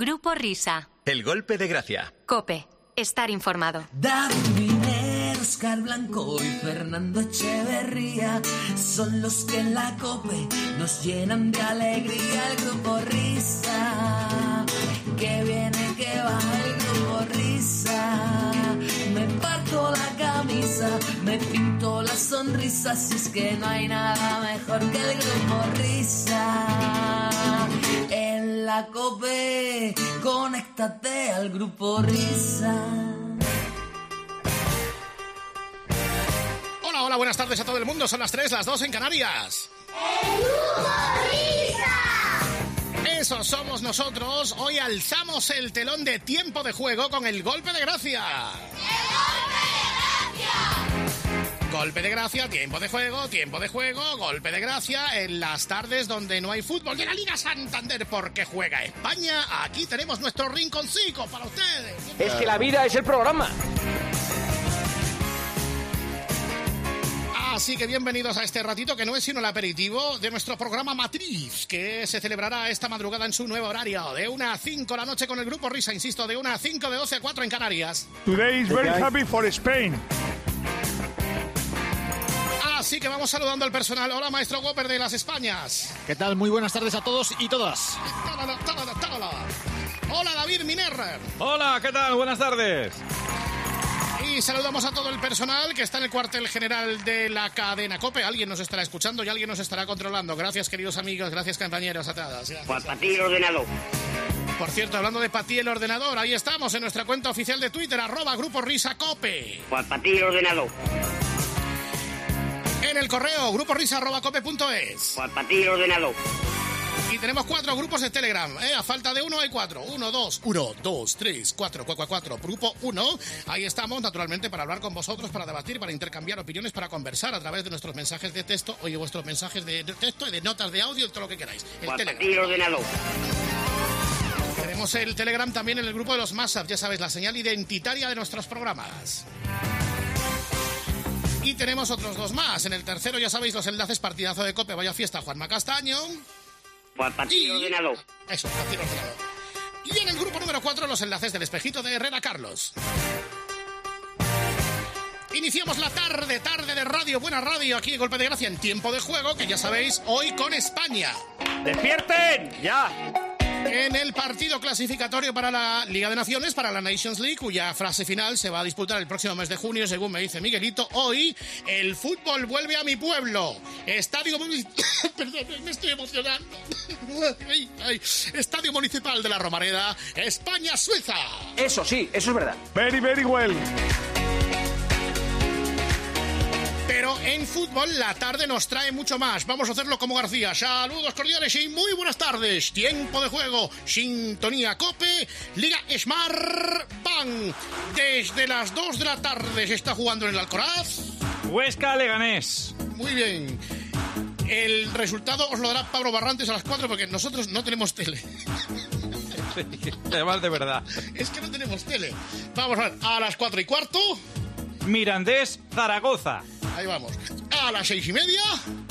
Grupo Risa. El golpe de gracia. Cope. Estar informado. Oscar Blanco y Fernando Echeverría son los que en la COPE nos llenan de alegría el grupo Risa. Que viene, que va el grupo Risa. Me parto la camisa, me pinto la sonrisa, si es que no hay nada mejor que el grupo Risa. La COPE, conéctate al grupo Risa. Hola, hola, buenas tardes a todo el mundo. Son las 3, las 2 en Canarias. Eso somos nosotros. Hoy alzamos el telón de tiempo de juego con el golpe de gracia. Golpe de gracia, tiempo de juego, tiempo de juego, golpe de gracia en las tardes donde no hay fútbol de la Liga Santander porque juega España. Aquí tenemos nuestro rinconcito para ustedes. Es que la vida es el programa. Así que bienvenidos a este ratito que no es sino el aperitivo de nuestro programa Matriz, que se celebrará esta madrugada en su nuevo horario, de 1 a 5 la noche con el grupo Risa, insisto, de 1 a 5, de 12 a 4 en Canarias. Today is very happy for Spain. Así que vamos saludando al personal. Hola, maestro Whopper de las Españas. ¿Qué tal? Muy buenas tardes a todos y todas. Tálala, tálala, tálala. Hola, David Miner. Hola, ¿qué tal? Buenas tardes. Y saludamos a todo el personal que está en el cuartel general de la cadena COPE. Alguien nos estará escuchando y alguien nos estará controlando. Gracias, queridos amigos. Gracias, compañeros atadas. Pues para ti el ordenador. Por cierto, hablando de Pati el ordenador, ahí estamos en nuestra cuenta oficial de Twitter, arroba Grupo Risa Cope. Pues para ti el ordenador. En el correo, gruporisa.cope.es. Pues para ti el ordenador. Y tenemos cuatro grupos de Telegram. ¿eh? A falta de uno hay cuatro. Uno, dos, uno, dos, tres, cuatro, cuatro, cuatro. Grupo uno. Ahí estamos, naturalmente, para hablar con vosotros, para debatir, para intercambiar opiniones, para conversar a través de nuestros mensajes de texto, oye, vuestros mensajes de texto y de notas de audio, todo lo que queráis. El Pues para ti ordenador. Tenemos el Telegram también en el grupo de los Massap, ya sabéis, la señal identitaria de nuestros programas. Y tenemos otros dos más. En el tercero, ya sabéis, los enlaces partidazo de Cope, vaya fiesta, Juanma Castaño. Ti el ordenador. Eso, partido ordenador. Y en el grupo número 4, los enlaces del espejito de Herrera Carlos. Iniciamos la tarde, tarde de radio, buena radio, aquí en Golpe de Gracia en tiempo de juego, que ya sabéis, hoy con España. ¡Despierten! ¡Ya! En el partido clasificatorio para la Liga de Naciones, para la Nations League, cuya frase final se va a disputar el próximo mes de junio, según me dice Miguelito. Hoy, el fútbol vuelve a mi pueblo. Estadio Municipal. Perdón, me estoy emocionando. Ay, ay. Estadio Municipal de la Romareda, España-Suiza. Eso sí, eso es verdad. Very, very well. Pero en fútbol la tarde nos trae mucho más. Vamos a hacerlo como García. Saludos cordiales y muy buenas tardes. Tiempo de juego, sintonía cope, Liga Smart Bank. Desde las 2 de la tarde se está jugando en el Alcoraz. Huesca Leganés. Muy bien. El resultado os lo dará Pablo Barrantes a las 4 porque nosotros no tenemos tele. Además de verdad. Es que no tenemos tele. Vamos a ver, a las 4 y cuarto. Mirandés Zaragoza. Ahí vamos. A las 6 y media.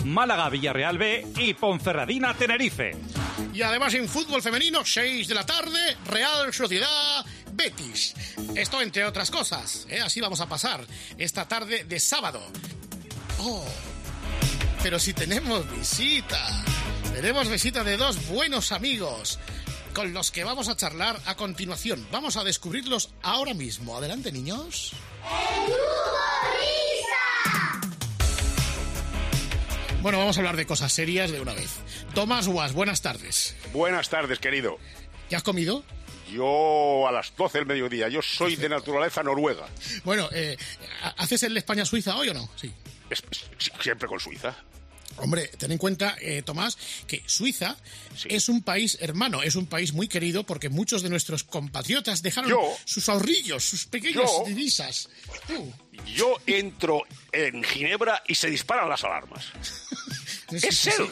Málaga Villarreal B y Ponferradina Tenerife. Y además en fútbol femenino, 6 de la tarde, Real Sociedad Betis. Esto entre otras cosas. ¿eh? Así vamos a pasar esta tarde de sábado. Oh, pero si tenemos visita. Tenemos visita de dos buenos amigos con los que vamos a charlar a continuación. Vamos a descubrirlos ahora mismo. Adelante, niños. Bueno, vamos a hablar de cosas serias de una vez. Tomás Guas, buenas tardes. Buenas tardes, querido. ¿Ya has comido? Yo a las 12 del mediodía, yo soy de naturaleza noruega. Bueno, eh, ¿haces el España-Suiza hoy o no? Sí. Es- siempre con Suiza. Hombre, ten en cuenta, eh, Tomás, que Suiza es un país hermano, es un país muy querido porque muchos de nuestros compatriotas dejaron Yo- sus ahorrillos, sus pequeñas Yo- divisas. Tú. Yo entro en Ginebra y se disparan las alarmas. Es él.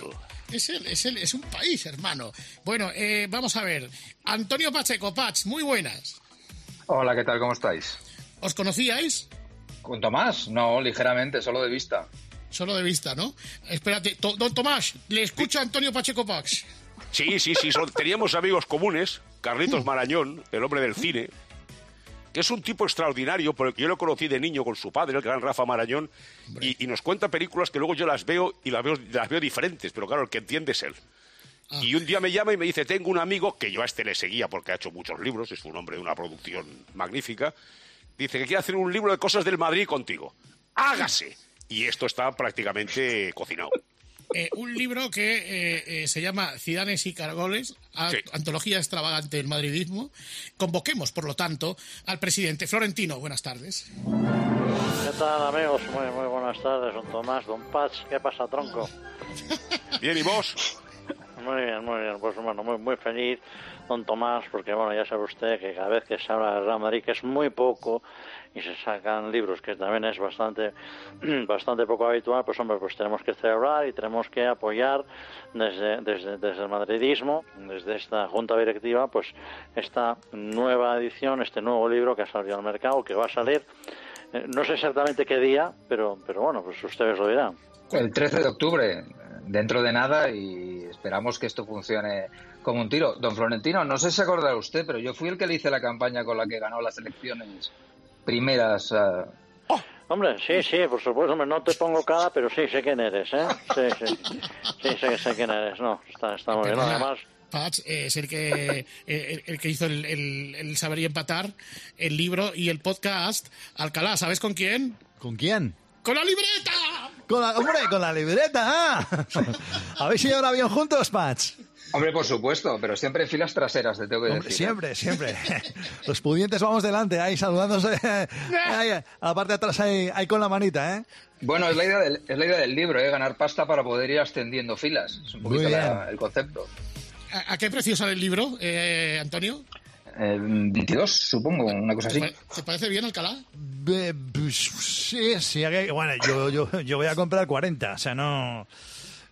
Es él, es él, es un país, hermano. Bueno, eh, vamos a ver. Antonio Pacheco, Pach, muy buenas. Hola, ¿qué tal? ¿Cómo estáis? ¿Os conocíais? ¿Con Tomás? No, ligeramente, solo de vista. Solo de vista, ¿no? Espérate, To- don Tomás, le escucha a Antonio Pacheco Pax. Sí, sí, sí, son- teníamos amigos comunes Carlitos Marañón, el hombre del cine, es un tipo extraordinario, porque yo lo conocí de niño con su padre, el gran Rafa Marañón, y, y nos cuenta películas que luego yo las veo y las veo, las veo diferentes, pero claro, el que entiende es él. Y un día me llama y me dice, tengo un amigo, que yo a este le seguía porque ha hecho muchos libros, es un hombre de una producción magnífica, dice que quiere hacer un libro de cosas del Madrid contigo. Hágase. Y esto está prácticamente cocinado. Eh, un libro que eh, eh, se llama Cidanes y Cargoles, a- Sí. antología extravagante del madridismo. Convoquemos, por lo tanto, al presidente Florentino. Buenas tardes. ¿Qué tal, amigos? Muy, muy buenas tardes, don Tomás, don Patch. ¿Qué pasa, tronco? Bien, ¿y vos? Muy bien, muy bien. Pues bueno, muy, muy feliz, don Tomás, porque bueno, ya sabe usted que cada vez que se habla del Real Madrid, que es muy poco, y se sacan libros, que también es bastante, bastante poco habitual, pues hombre, pues tenemos que celebrar y tenemos que apoyar desde, desde, desde el madridismo, desde esta junta directiva, pues esta nueva edición, este nuevo libro que ha salido al mercado, que va a salir, eh, no sé exactamente qué día, pero, pero bueno, pues ustedes lo dirán. El 13 de octubre, dentro de nada, y esperamos que esto funcione como un tiro. Don Florentino, no sé si se acordará usted, pero yo fui el que le hice la campaña con la que ganó las elecciones primeras. ah, Hombre, sí, sí, por supuesto, hombre, no te pongo cara, pero sí, sé quién eres, ¿eh? Sí, sí, sí, sé, sé quién eres, no, está, está muy bien, además... Patch eh, es el que, eh, el, el que hizo el, el- el Saber y Empatar, el libro y el podcast. Alcalá, ¿sabes con quién? ¿Con quién? ¡Con la libreta! Con la, hombre, con la libreta. ah. ¿Habéis ido a un avión juntos, Patch? Hombre, por supuesto, pero siempre en filas traseras, te tengo que Hombre, decir. ¿eh? siempre, siempre. Los pudientes vamos delante, ahí saludándose. Ahí, a la parte de atrás, ahí, ahí con la manita, ¿eh? Bueno, es la idea del, es la idea del libro, ¿eh? ganar pasta para poder ir ascendiendo filas. Es un poquito la- el concepto. ¿A, a qué precio sale el libro, eh, Antonio? Eh, 22, supongo, una cosa así. ¿Te pa- ¿Te parece bien, Alcalá? Sí, sí, bueno, yo, yo, yo voy a comprar 40, o sea, no...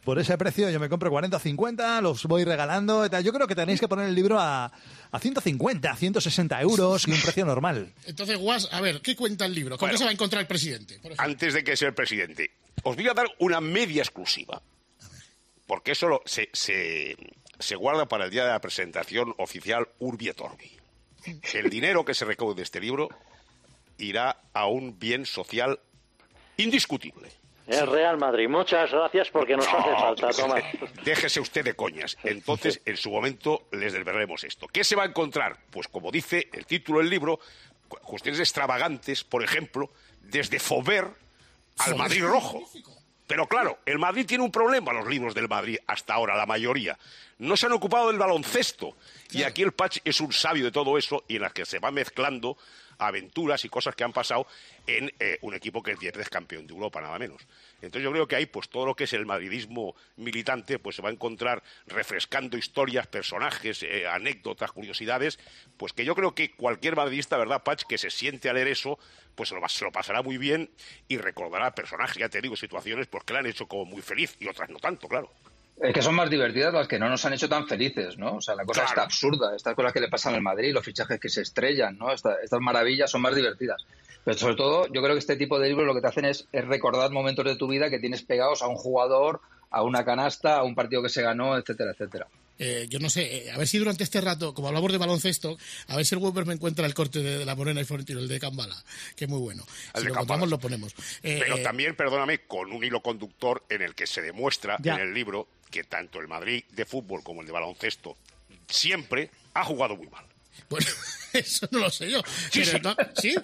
Por ese precio yo me compro 40 o 50, los voy regalando. y tal. Yo creo que tenéis que poner el libro a, a 150, a 160 euros y un precio normal. Entonces, Guas, a ver, ¿qué cuenta el libro? ¿Con Bueno. qué se va a encontrar el presidente? por? Antes de que sea el presidente, os voy a dar una media exclusiva. Porque eso lo- se, se, se guarda para el día de la presentación oficial Urbi et Orbi. El dinero que se recaude de este libro irá a un bien social indiscutible. El Real Madrid, muchas gracias porque nos hace falta, Tomás. Déjese usted de coñas. Entonces, en su momento, les desvelaremos esto. ¿Qué se va a encontrar? Pues como dice el título del libro, cu- cuestiones extravagantes, por ejemplo, desde Fover al Madrid Rojo. Pero claro, el Madrid tiene un problema, los libros del Madrid, hasta ahora, la mayoría. No se han ocupado del baloncesto. Y aquí el Patch es un sabio de todo eso y en las que se va mezclando aventuras y cosas que han pasado en eh, un equipo que es 10 veces campeón de Europa, nada menos. Entonces yo creo que ahí, pues todo lo que es el madridismo militante, pues se va a encontrar refrescando historias, personajes, eh, anécdotas, curiosidades, pues que yo creo que cualquier madridista, ¿verdad, Patch, que se siente a leer eso, pues se lo, se lo pasará muy bien y recordará personajes, ya te digo, situaciones pues que le han hecho como muy feliz y otras no tanto, claro. Es que son más divertidas las que no nos han hecho tan felices, ¿no? O sea, la cosa Claro. está absurda. Estas cosas que le pasan al Madrid, los fichajes que se estrellan, ¿no? Esta- estas maravillas son más divertidas. Pero sobre todo, yo creo que este tipo de libros lo que te hacen es, es recordar momentos de tu vida que tienes pegados a un jugador, a una canasta, a un partido que se ganó, etcétera, etcétera. Eh, yo no sé, eh, a ver si durante este rato, como hablamos de baloncesto, a ver si el Weber me encuentra el corte de, de la Morena y Florentino, el de Cambala, que es muy bueno. El si de lo Cambala. encontramos, lo ponemos. Eh, Pero también, perdóname, con un hilo conductor en el que se demuestra Ya. en el libro que tanto el Madrid de fútbol como el de baloncesto siempre ha jugado muy mal. Bueno, eso no lo sé yo. Sí, Pero sí.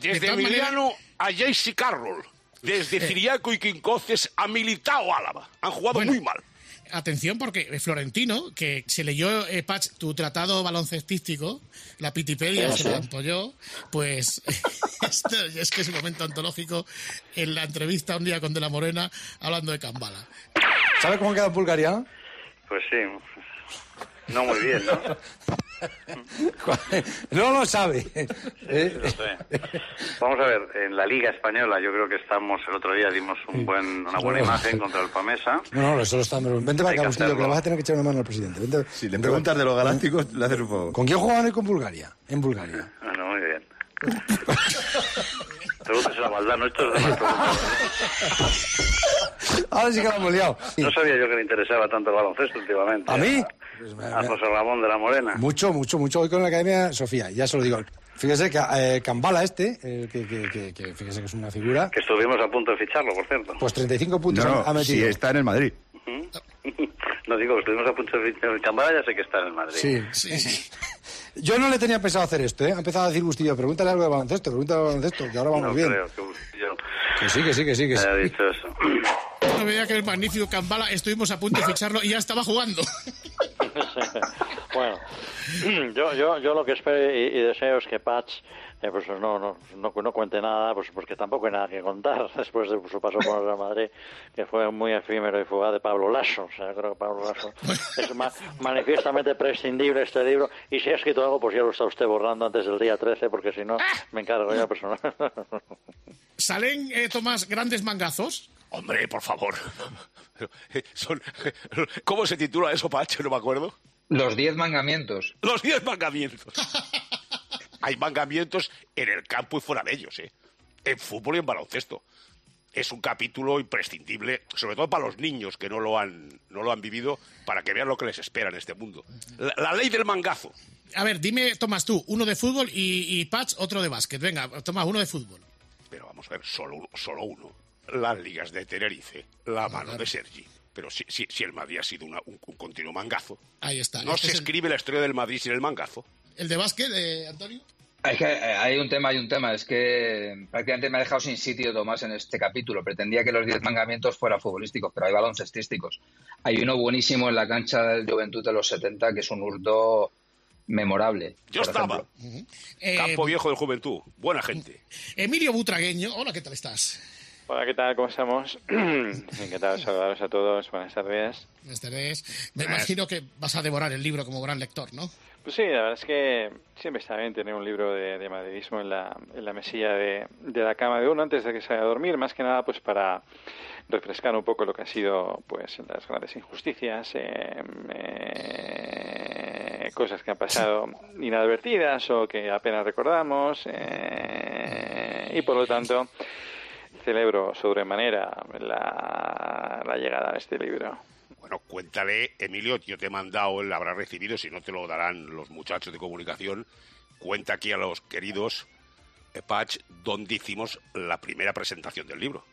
Desde maneras- Emiliano a JC Carroll, desde Ciriaco y Quincoces a Militao Álava. Han jugado Bueno. muy mal. Atención, porque Florentino, que se leyó, eh, Patch, tu tratado baloncestístico, la Pitipedia Sí, se lo ampolló, pues esto es que es un momento antológico en la entrevista un día con De la Morena hablando de Cambala. ¿Sabe cómo queda Bulgaria? Pues sí, no muy bien, ¿no? No lo sabe. Sé. Vamos a ver, en la Liga Española yo creo que estamos, el otro día dimos un buen, una buena imagen contra el Pamesa. No, no, eso lo está. Vente para acá, que Agustillo, que le vas a tener que echar una mano al presidente. Vente. Si le preguntas de los galácticos, le haces un favor. ¿Con quién jugaban hoy con Bulgaria? En Bulgaria. Bueno, muy bien. Pregúntese la maldad, no esto es. Ahora sí que lo hemos liado. No sabía yo que le interesaba tanto el baloncesto últimamente. ¿A mí? A José Ramón de la Morena. Mucho, mucho, mucho. Hoy con la Academia Sofía, ya se lo digo. Fíjese que eh, Cambala este, eh, que, que, que, que fíjese que es una figura, Que estuvimos a punto de ficharlo, por cierto. pues 35 puntos No, ha no, sí, metido. está en el Madrid. No digo que estuvimos a punto de fichar. Cambada ya sé que está en el Madrid. Sí. Yo no le tenía pensado hacer esto, ¿eh? Ha empezado a decir Bustillo, pregúntale algo de baloncesto, pregúntale algo de baloncesto, que ahora vamos no bien. creo que yo Que sí, que sí, que sí, que sí. haya dicho eso. No veía que el magnífico Cambala estuvimos a punto de ficharlo y ya estaba jugando. bueno, yo, yo, yo lo que espero y, y deseo es que Patch eh, pues no, no, no, no cuente nada, pues porque tampoco hay nada que contar después de su paso por Real Madrid, que fue muy efímero y fugaz de Pablo Lasso. O sea, yo creo que Pablo Lasso es ma- manifiestamente prescindible este libro. Y si ha escrito algo, pues ya lo está usted borrando antes del día 13, porque si no, me encargo yo personal. ¿Salen, eh, Tomás, grandes mangazos? Hombre, por favor. Son- ¿Cómo se titula eso, Pache? No me acuerdo. Los diez mandamientos. Los diez mandamientos. Hay mandamientos en el campo y fuera de ellos, ¿eh? En fútbol y en baloncesto. Es un capítulo imprescindible, sobre todo para los niños que no lo han, no lo han vivido, para que vean lo que les espera en este mundo. La, la ley del mangazo. A ver, dime, Tomás, tú, uno de fútbol y, y Patch, otro de básquet. Venga, Tomás, uno de fútbol. Pero vamos a ver, solo uno. Solo uno. Las ligas de Tenerife, la mano de Sergi. Pero si, si, si el Madrid ha sido una- un, un continuo mangazo. Ahí está. No Este se es el- escribe la historia del Madrid sin el mangazo. ¿El de básquet, eh, Antonio? Es que eh, hay un tema, hay un tema. Es que prácticamente me ha dejado sin sitio Tomás en este capítulo. Pretendía que los diez mandamientos fueran futbolísticos, pero hay baloncestísticos. Hay uno buenísimo en la cancha del Juventud de los 70 que es un hurto memorable. Yo por estaba. ejemplo. Eh, Campo Viejo de Juventud. Buena gente. Emilio Butragueño, hola, ¿qué tal estás? Hola, ¿qué tal? ¿Cómo estamos? Encantado de saludaros a todos. Buenas tardes. Buenas tardes. Me imagino que vas a devorar el libro como gran lector, ¿no? Pues sí, la verdad es que siempre está bien tener un libro de, de madridismo en la, en la mesilla de, de la cama de uno antes de que se vaya a dormir, más que nada pues para refrescar un poco lo que ha sido pues las grandes injusticias, eh, eh, cosas que han pasado inadvertidas o que apenas recordamos eh, y por lo tanto celebro sobremanera la, la llegada de este libro. Bueno, cuéntale, Emilio, yo te he mandado, él habrá recibido, si no te lo darán los muchachos de comunicación. Cuenta aquí a los queridos eh, Patch dónde hicimos la primera presentación del libro.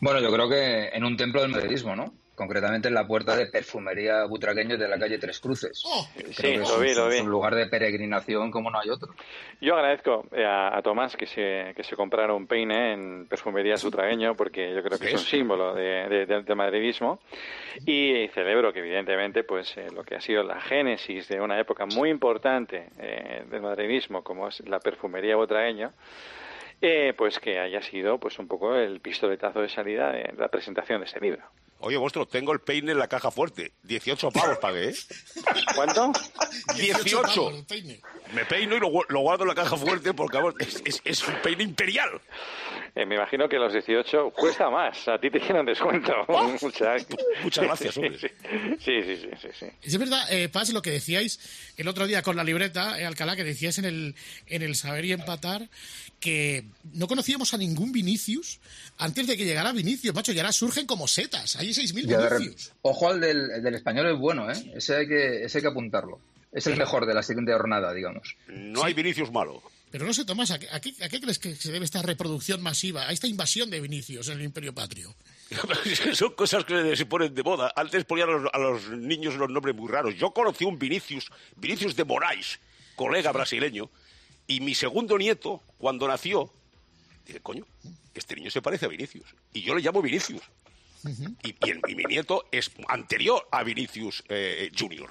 Bueno, yo creo que en un templo del madridismo, ¿no? Concretamente en la puerta de perfumería butragueño de la calle Tres Cruces. Creo Sí, es lo vi, lo es vi. un lugar de peregrinación como no hay otro. Yo agradezco eh, a, a Tomás que se, que se comprara un peine en perfumería sutragueño porque yo creo que es un símbolo de, de- madridismo y celebro que evidentemente pues eh, lo que ha sido la génesis de una época muy importante eh, del madridismo como es la perfumería butragueño eh, pues que haya sido pues un poco el pistoletazo de salida de la presentación de ese libro. Oye, vuestro, tengo el peine en la caja fuerte. 18 pavos pagué, ¿eh? ¿Cuánto? 18. pavos el peine. Me peino y lo, gu- lo guardo en la caja fuerte porque vamos, es, es- es un peine imperial. Eh, me imagino que los 18 cuesta más. A ti te quieren descuento. Muchas, Muchas gracias, hombre. Sí, sí, sí, sí, sí, sí. Es verdad, eh, Paz, lo que decíais el otro día con la libreta, eh, Alcalá, que decíais en el, en el Saber y Empatar, que no conocíamos a ningún Vinicius antes de que llegara Vinicius, macho, y ahora surgen como setas. Hay 6.000 Ya de rep- Vinicius. Ojo al del, el del español es bueno, ¿eh? Ese hay que, ese hay que apuntarlo. Es el mejor de la siguiente jornada, digamos. No hay Vinicius malo. Pero no sé, Tomás, ¿a qué, a qué- a qué crees que se debe esta reproducción masiva, a esta invasión de Vinicius en el Imperio Patrio? Son cosas que se ponen de moda. Antes ponían a los, a los niños los nombres muy raros. Yo conocí un Vinicius, Vinicius de Moraes, colega brasileño, y mi segundo nieto, cuando nació, dije, coño, este niño se parece a Vinicius. Y yo le llamo Vinicius. Y, y el- y mi nieto es anterior a Vinicius eh, Junior.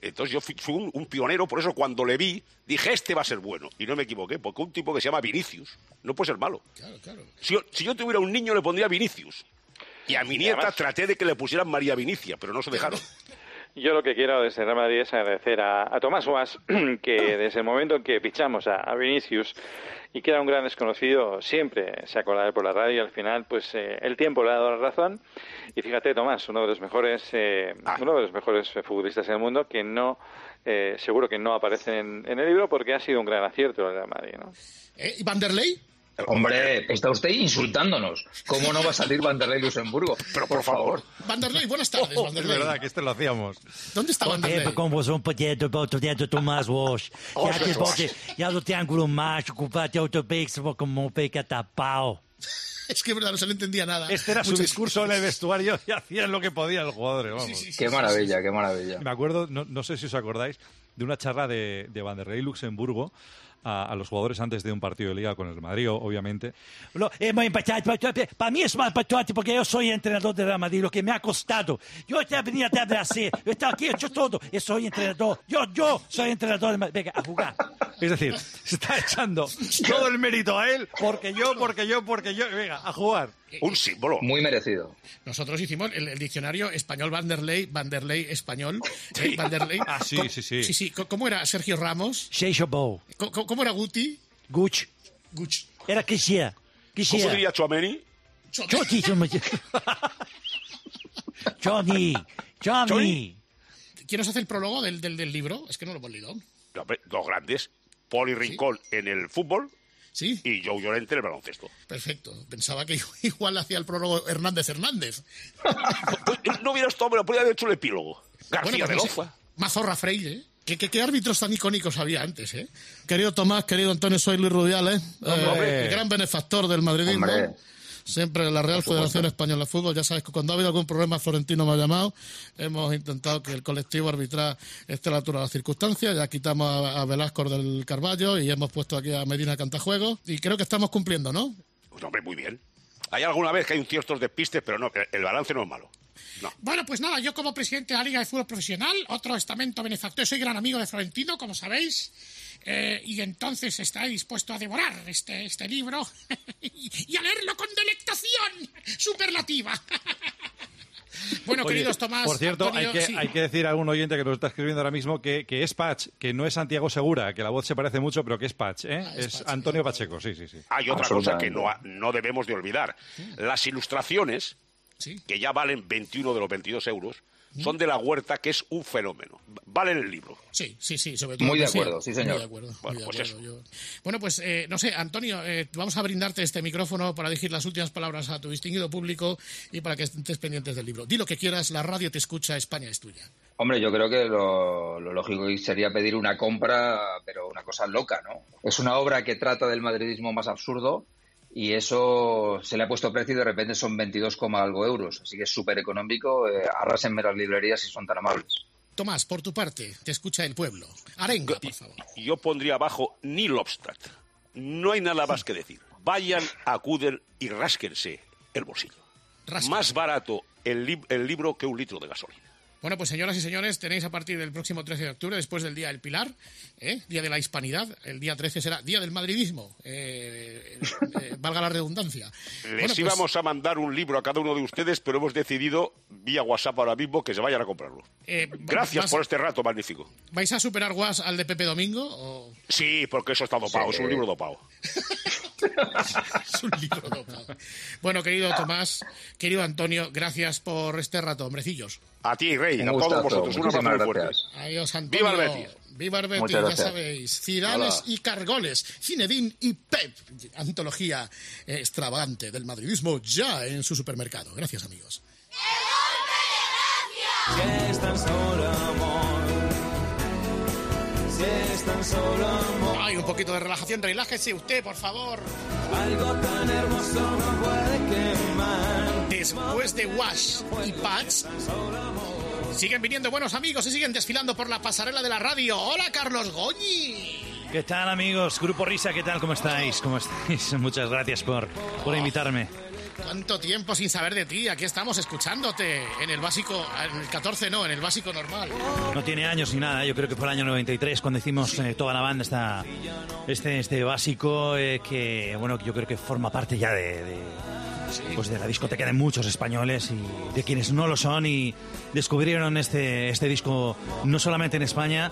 Entonces yo fui, fui un, un pionero, por eso cuando le vi, dije, este va a ser bueno. Y no me equivoqué, porque un tipo que se llama Vinicius no puede ser malo. Claro, claro. Si yo, si yo tuviera un niño, le pondría Vinicius. Y a mi Y nieta además- traté de que le pusieran María Vinicia, pero no se dejaron. Yo lo que quiero desde Real Madrid es agradecer a, a Tomás Guas que desde el momento en que fichamos a, a Vinicius y que era un gran desconocido, siempre se acordará por la radio y al final pues eh, el tiempo le ha dado la razón. Y fíjate, Tomás, uno de los mejores, eh, uno de los mejores futbolistas del mundo que no, eh, seguro que no aparece en, en el libro porque ha sido un gran acierto el Real Madrid, ¿no? ¿Eh? ¿Y Vanderlei? Hombre, está usted insultándonos. ¿Cómo no va a salir Vanderlei Luxemburgo? Pero por favor. Vanderlei, buenas tardes, Es Vanderlei. verdad que este lo hacíamos. ¿Dónde está Vanderlei? Como potje de Thomas Walsh. Oh, Ja, het is Walsh. potje. Ja, dat triángulo mágico, patio autopex, como peca tapao. Es que es verdad, no se le entendía nada. Este era su Muchas- discurso en el vestuario y hacían lo que podían los jugadores. Vamos. Qué maravilla, qué maravilla. Me acuerdo, no, no sé si os acordáis, de una charla de, de Vanderlei Luxemburgo a, a los jugadores antes de un partido de liga con el Madrid, obviamente. No, es muy importante. Para mí es más importante porque yo soy entrenador de Real Madrid, lo que me ha costado. Yo te venía de Brasil, yo estaba aquí hecho todo, y soy entrenador. Yo, yo soy entrenador de Madrid. Venga, a jugar. Es decir, se está echando todo el mérito a él, porque yo, porque yo, porque yo. Venga, a jugar. Un símbolo. Muy merecido. Nosotros hicimos el, el diccionario español Vanderlei, Vanderlei español. eh, Vanderlei. Ah, sí, ¿Cómo- sí, sí. Sí, sí. ¿Cómo era Sergio Ramos? Seixo Bow. ¿Cómo, cómo era Guti? Guch. Guch. Era sea. Que ¿Cómo diría Chouameni? Johnny. Johnny. Johnny. ¿Quién nos hace el prólogo del, del, del libro? Es que no lo hemos leído. No, Dos grandes. Poli Rincón en el fútbol Sí, y Joe Llorente en el baloncesto. perfecto. Pensaba que igual hacía el prólogo Hernández Hernández. Pues, no hubiera estado, me lo podría haber hecho el epílogo. García Bueno, de pues no sé. Loza. Mazorra Freire. ¿Eh? ¿Qué, qué, qué árbitros tan icónicos había antes, eh? Querido Tomás, querido Antonio, soy Luis Rubiales, eh, Hombre. el gran benefactor del madridismo. Hombre. Siempre la Real Federación Española de Fútbol, ya sabes que cuando ha habido algún problema, Florentino me ha llamado. Hemos intentado que el colectivo arbitral esté a la altura de las circunstancias. Ya quitamos a, a Velasco del Carballo y hemos puesto aquí a Medina Cantajuegos. Y creo que estamos cumpliendo, ¿no? Pues, hombre, muy bien. Hay alguna vez que hay un ciertos despistes, pero no, el balance no es malo. No. Bueno, pues nada, yo como presidente de la Liga de Fútbol Profesional, otro estamento benefactor, soy gran amigo de Florentino, como sabéis, eh, y entonces está dispuesto a devorar este, este libro y, a leerlo con delectación superlativa. bueno, Oye, queridos Tomás. Por cierto, Antonio, hay, que, sí. hay que decir a algún oyente que nos está escribiendo ahora mismo que, que es Patch, que no es Santiago Segura, que la voz se parece mucho, pero que es Patch, ¿eh? Ah, es es Patch, Antonio Pacheco, sí, sí, sí. Hay otra cosa que no, no debemos de olvidar. Las ilustraciones, Sí. que ya valen 21 de los 22 euros, son de la huerta, que es un fenómeno. Valen el libro. Sí, sí, sí, sobre todo. Muy de acuerdo, sí, señor. Muy de acuerdo. Bueno, muy de pues acuerdo, yo- Bueno, pues eh, no sé, Antonio, eh, vamos a brindarte este micrófono para decir las últimas palabras a tu distinguido público y para que estés pendientes del libro. Di lo que quieras, la radio te escucha, España es tuya. Hombre, yo creo que lo, lo lógico sería pedir una compra, pero una cosa loca, ¿no? Es una obra que trata del madridismo más absurdo y eso se le ha puesto precio y de repente son 22, coma algo euros. Así que es súper económico. Eh, arrásenme las librerías si son tan amables. Tomás, por tu parte, te escucha el pueblo. Arenga, por favor. Yo pondría abajo ni Lobstad. No hay nada más que decir. Vayan, acuden y rásquense el bolsillo. Más barato el, lib- el libro que un litro de gasolina. Bueno, pues señoras y señores, tenéis a partir del próximo 13 de octubre, después del Día del Pilar, ¿eh? Día de la Hispanidad, el día 13 será Día del Madridismo, eh, eh, valga la redundancia. Les Bueno, pues- íbamos a mandar un libro a cada uno de ustedes, pero hemos decidido vía WhatsApp ahora mismo que se vayan a comprarlo. eh, Gracias vas- por este rato magnífico. ¿Vais a superar Guas al de Pepe Domingo? O... Sí, porque eso está dopado, Sí. es un libro dopado. Es un libro dopado. Bueno, querido Tomás, querido Antonio, gracias por este rato, hombrecillos. A ti, Rey, Un a todos vosotros, un abrazo muy fuerte. gracias. Adiós, Antonio. ¡Viva el Betis! ¡Viva el Betis! Ya gracias. sabéis. Cidanes Hola. y Cargoles. Zinedine y Pep. Antología extravagante del madridismo ya en su supermercado. Gracias, amigos. Solo amor, si es tan solo amor, Hay un poquito de relajación. Relájese usted, por favor. algo tan hermoso no puede quemar. Después de Wash y Patch, siguen viniendo buenos amigos y siguen desfilando por la pasarela de la radio. ¡Hola, Carlos Goñi! ¿Qué tal, amigos? Grupo Risa, ¿qué tal? ¿Cómo estáis? ¿Cómo estáis? Muchas gracias por, por invitarme. ¿Cuánto tiempo sin saber de ti? Aquí estamos escuchándote en el básico, en el 14 no, en el básico normal. No tiene años ni nada, yo creo que fue el año 93 cuando hicimos eh, toda la banda esta, este, este básico eh, que, bueno, yo creo que forma parte ya de, de, pues de la discoteca de muchos españoles y de quienes no lo son y descubrieron este, este disco no solamente en España,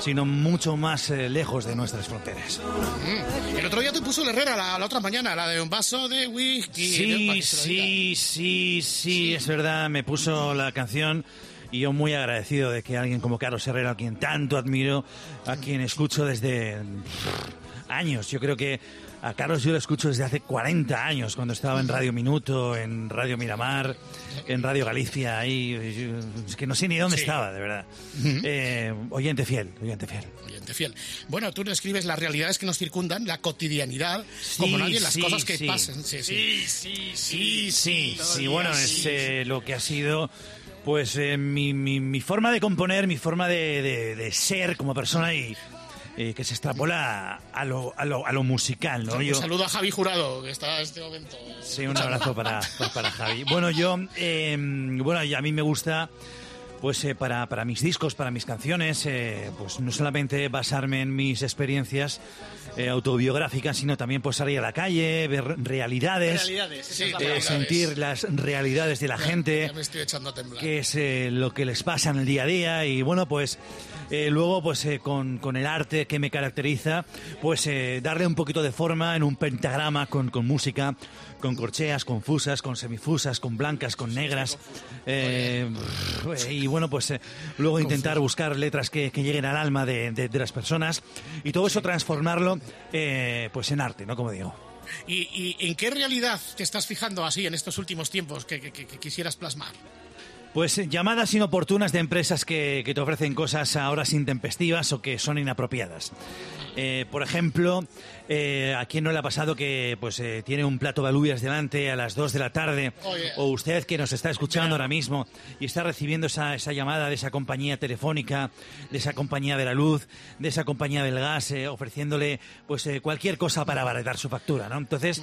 sino mucho más eh, lejos de nuestras fronteras. Mm. El otro día te puso el Herrera la, la otra mañana, la de un vaso de whisky. Sí, lo diga. sí, sí, sí, es verdad, me puso la canción y yo muy agradecido de que alguien como Carlos Herrera, a quien tanto admiro, a quien escucho desde años, yo creo que A Carlos yo lo escucho desde hace 40 años, cuando estaba en Radio Minuto, en Radio Miramar, en Radio Galicia, ahí, es que no sé ni dónde Sí. estaba, de verdad. Eh, oyente fiel, oyente fiel. Oyente fiel. Bueno, tú describes las realidades que nos circundan, la cotidianidad, como nadie, las sí, cosas que pasan. Sí, sí, sí, sí, Sí, sí, bueno, es eh, lo que ha sido, pues, eh, mi, mi- mi forma de componer, mi forma de, de- de ser como persona y eh, que se extrapola a lo, a lo, a lo musical, ¿no? Un saludo a Javi Jurado, que está en este momento. Sí, un abrazo para, para, para Javi. Bueno, yo, eh, bueno, y a mí me gusta, pues eh, para, para mis discos, para mis canciones, eh, pues no solamente basarme en mis experiencias eh, autobiográficas, sino también pues salir a la calle, ver realidades, eh, sentir las realidades de la gente Ya me estoy echando a temblar. que es eh, lo que les pasa en el día a día y bueno pues luego pues eh, con, con el arte que me caracteriza pues eh, darle un poquito de forma en un pentagrama con, con música con corcheas, con fusas, con semifusas, con blancas, con negras eh, y bueno pues eh, luego intentar buscar letras que, que lleguen al alma de, de- de las personas y todo eso transformarlo eh, pues en arte, ¿no? Como digo. ¿Y, y en qué realidad te estás fijando así en estos últimos tiempos que, que- que- que quisieras plasmar? Pues llamadas inoportunas de empresas que, que te ofrecen cosas a horas intempestivas o que son inapropiadas. Eh, por ejemplo, eh, ¿a quién no le ha pasado que pues eh, tiene un plato de alubias delante a las 2 de la tarde? Oye. O usted que nos está escuchando ahora mismo y está recibiendo esa, esa llamada de esa compañía telefónica, de esa compañía de la luz, de esa compañía del gas, ofreciéndole pues cualquier cosa para abaratar su factura, ¿no? Entonces,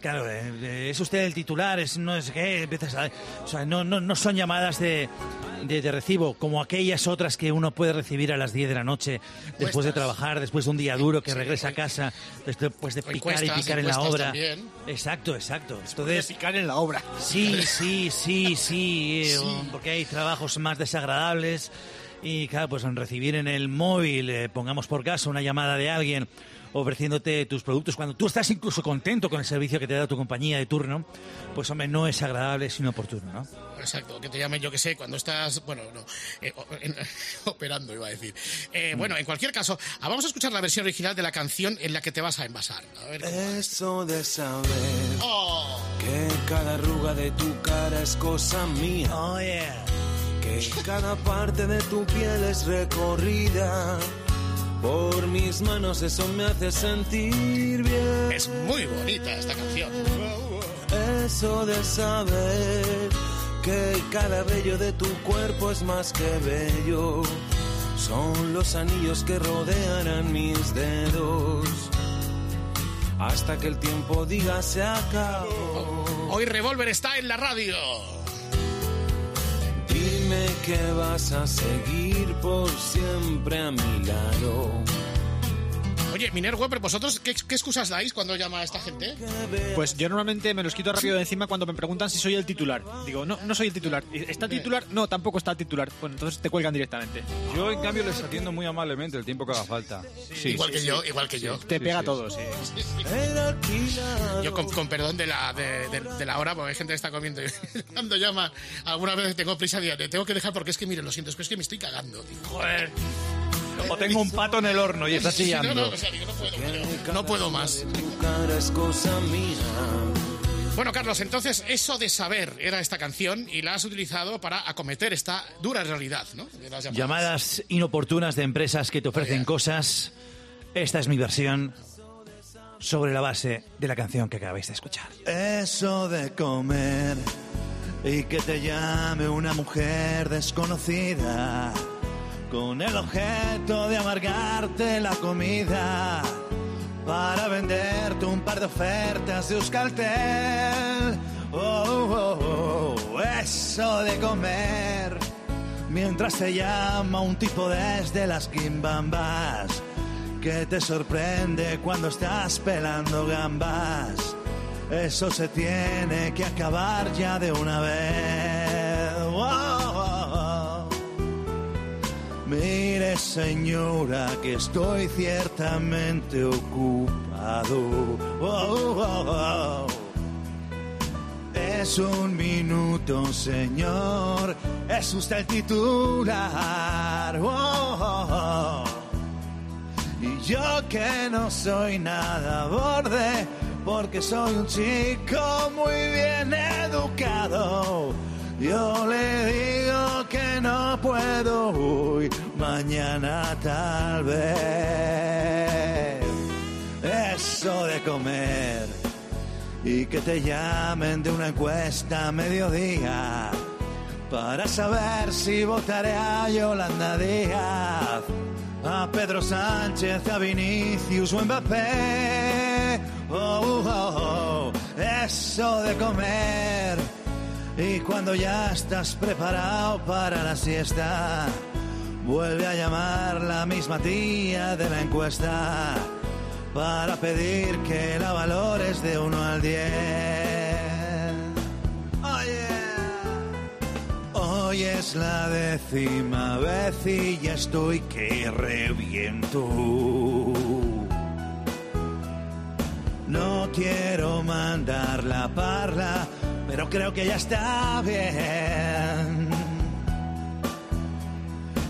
claro, es usted el titular, es no es qué, empiezas a- o sea, no, no, no son llamadas de, de, de recibo como aquellas otras que uno puede recibir a las 10 de la noche después de trabajar, después de un día duro que regresa a casa, después de O picar y picar en la obra. también. Exacto, exacto. Entonces, picar en la obra. Sí, sí, sí, sí, eh, porque hay trabajos más desagradables y claro, pues en recibir en el móvil, eh, pongamos por caso, una llamada de alguien ofreciéndote tus productos cuando tú estás incluso contento con el servicio que te da tu compañía de turno, pues hombre, no es agradable, es inoportuno, ¿no? Exacto, que te llamen, yo que sé, cuando estás, bueno, no, eh, en- operando, iba a decir. Eh, Bueno, en cualquier caso, ah, vamos a escuchar la versión original de la canción en la que te vas a envasar. A ver cómo va. Eso de saber Oh. que cada arruga de tu cara es cosa mía. Oh, yeah. Que cada parte de tu piel es recorrida por mis manos, eso me hace sentir bien. Es muy bonita esta canción. Eso de saber que cada vello de tu cuerpo es más que bello. Son los anillos que rodean a mis dedos. Hasta que el tiempo diga se acabó. Hoy Revolver está en la radio. Dime que vas a seguir por siempre a mi lado. Oye, Miner Weber, ¿vosotros qué, qué excusas dais cuando llama a esta gente? Pues yo normalmente me los quito rápido de encima cuando me preguntan si soy el titular. Digo, no, no soy el titular. ¿Está el titular? No, tampoco está el titular. Bueno, entonces te cuelgan directamente. Yo, en cambio, les atiendo muy amablemente el tiempo que haga falta. Sí, igual sí, que sí. yo, igual que yo. Te Sí, pega sí. todo, sí. Yo con, con perdón de la, de, de- de la hora, porque hay gente que está comiendo. y Cuando llama, alguna vez tengo prisa, digo, te tengo que dejar porque es que, mire, lo siento, es que, es que me estoy cagando. Digo, joder. O tengo un pato en el horno y está no, chillando. no, o sea, digo, no puedo, pero no puedo más. Bueno, Carlos, entonces eso de saber era esta canción y la has utilizado para acometer esta dura realidad, ¿no? De las llamadas. Llamadas inoportunas de empresas que te ofrecen cosas. Esta es mi versión sobre la base de la canción que acabáis de escuchar. Eso de comer y que te llame una mujer desconocida con el objeto de amargarte la comida para venderte un par de ofertas de Euskaltel. Oh, oh, oh, eso de comer mientras te llama un tipo desde las quimbambas que te sorprende cuando estás pelando gambas. Eso se tiene que acabar ya de una vez. Mire señora que estoy ciertamente ocupado. Oh, oh. Es un minuto, señor. Es usted el titular. Y yo que no soy nada borde, porque soy un chico muy bien educado. Yo le digo que no puedo hoy, mañana tal vez. Eso de comer y que te llamen de una encuesta a mediodía para saber si votaré a Yolanda Díaz, a Pedro Sánchez, a Vinicius o Mbappé. Oh, oh, oh, eso de comer. Y cuando ya estás preparado para la siesta, vuelve a llamar la misma tía de la encuesta para pedir que la valores de 1 al 10. Hoy es la décima vez y ya estoy que reviento. No quiero mandar la parla, pero creo que ya está bien.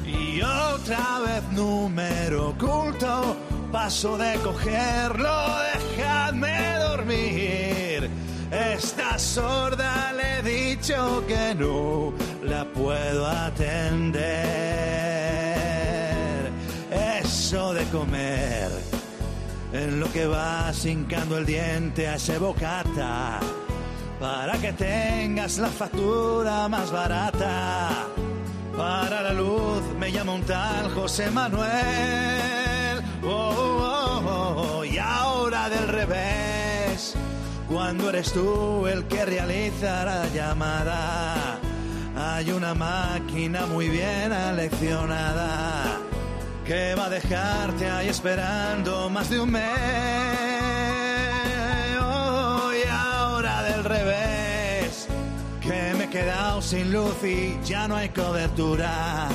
Y otra vez número oculto, paso de cogerlo, dejadme dormir. Esta sorda le he dicho que no la puedo atender. Eso de comer, en lo que vas hincando el diente a ese bocata, para que tengas la factura más barata. Para la luz me llama un tal José Manuel. Oh, oh, oh, oh, y ahora del revés, cuando eres tú el que realiza la llamada, hay una máquina muy bien aleccionada que va a dejarte ahí esperando más de un mes. Quedado sin luz y ya no hay cobertura,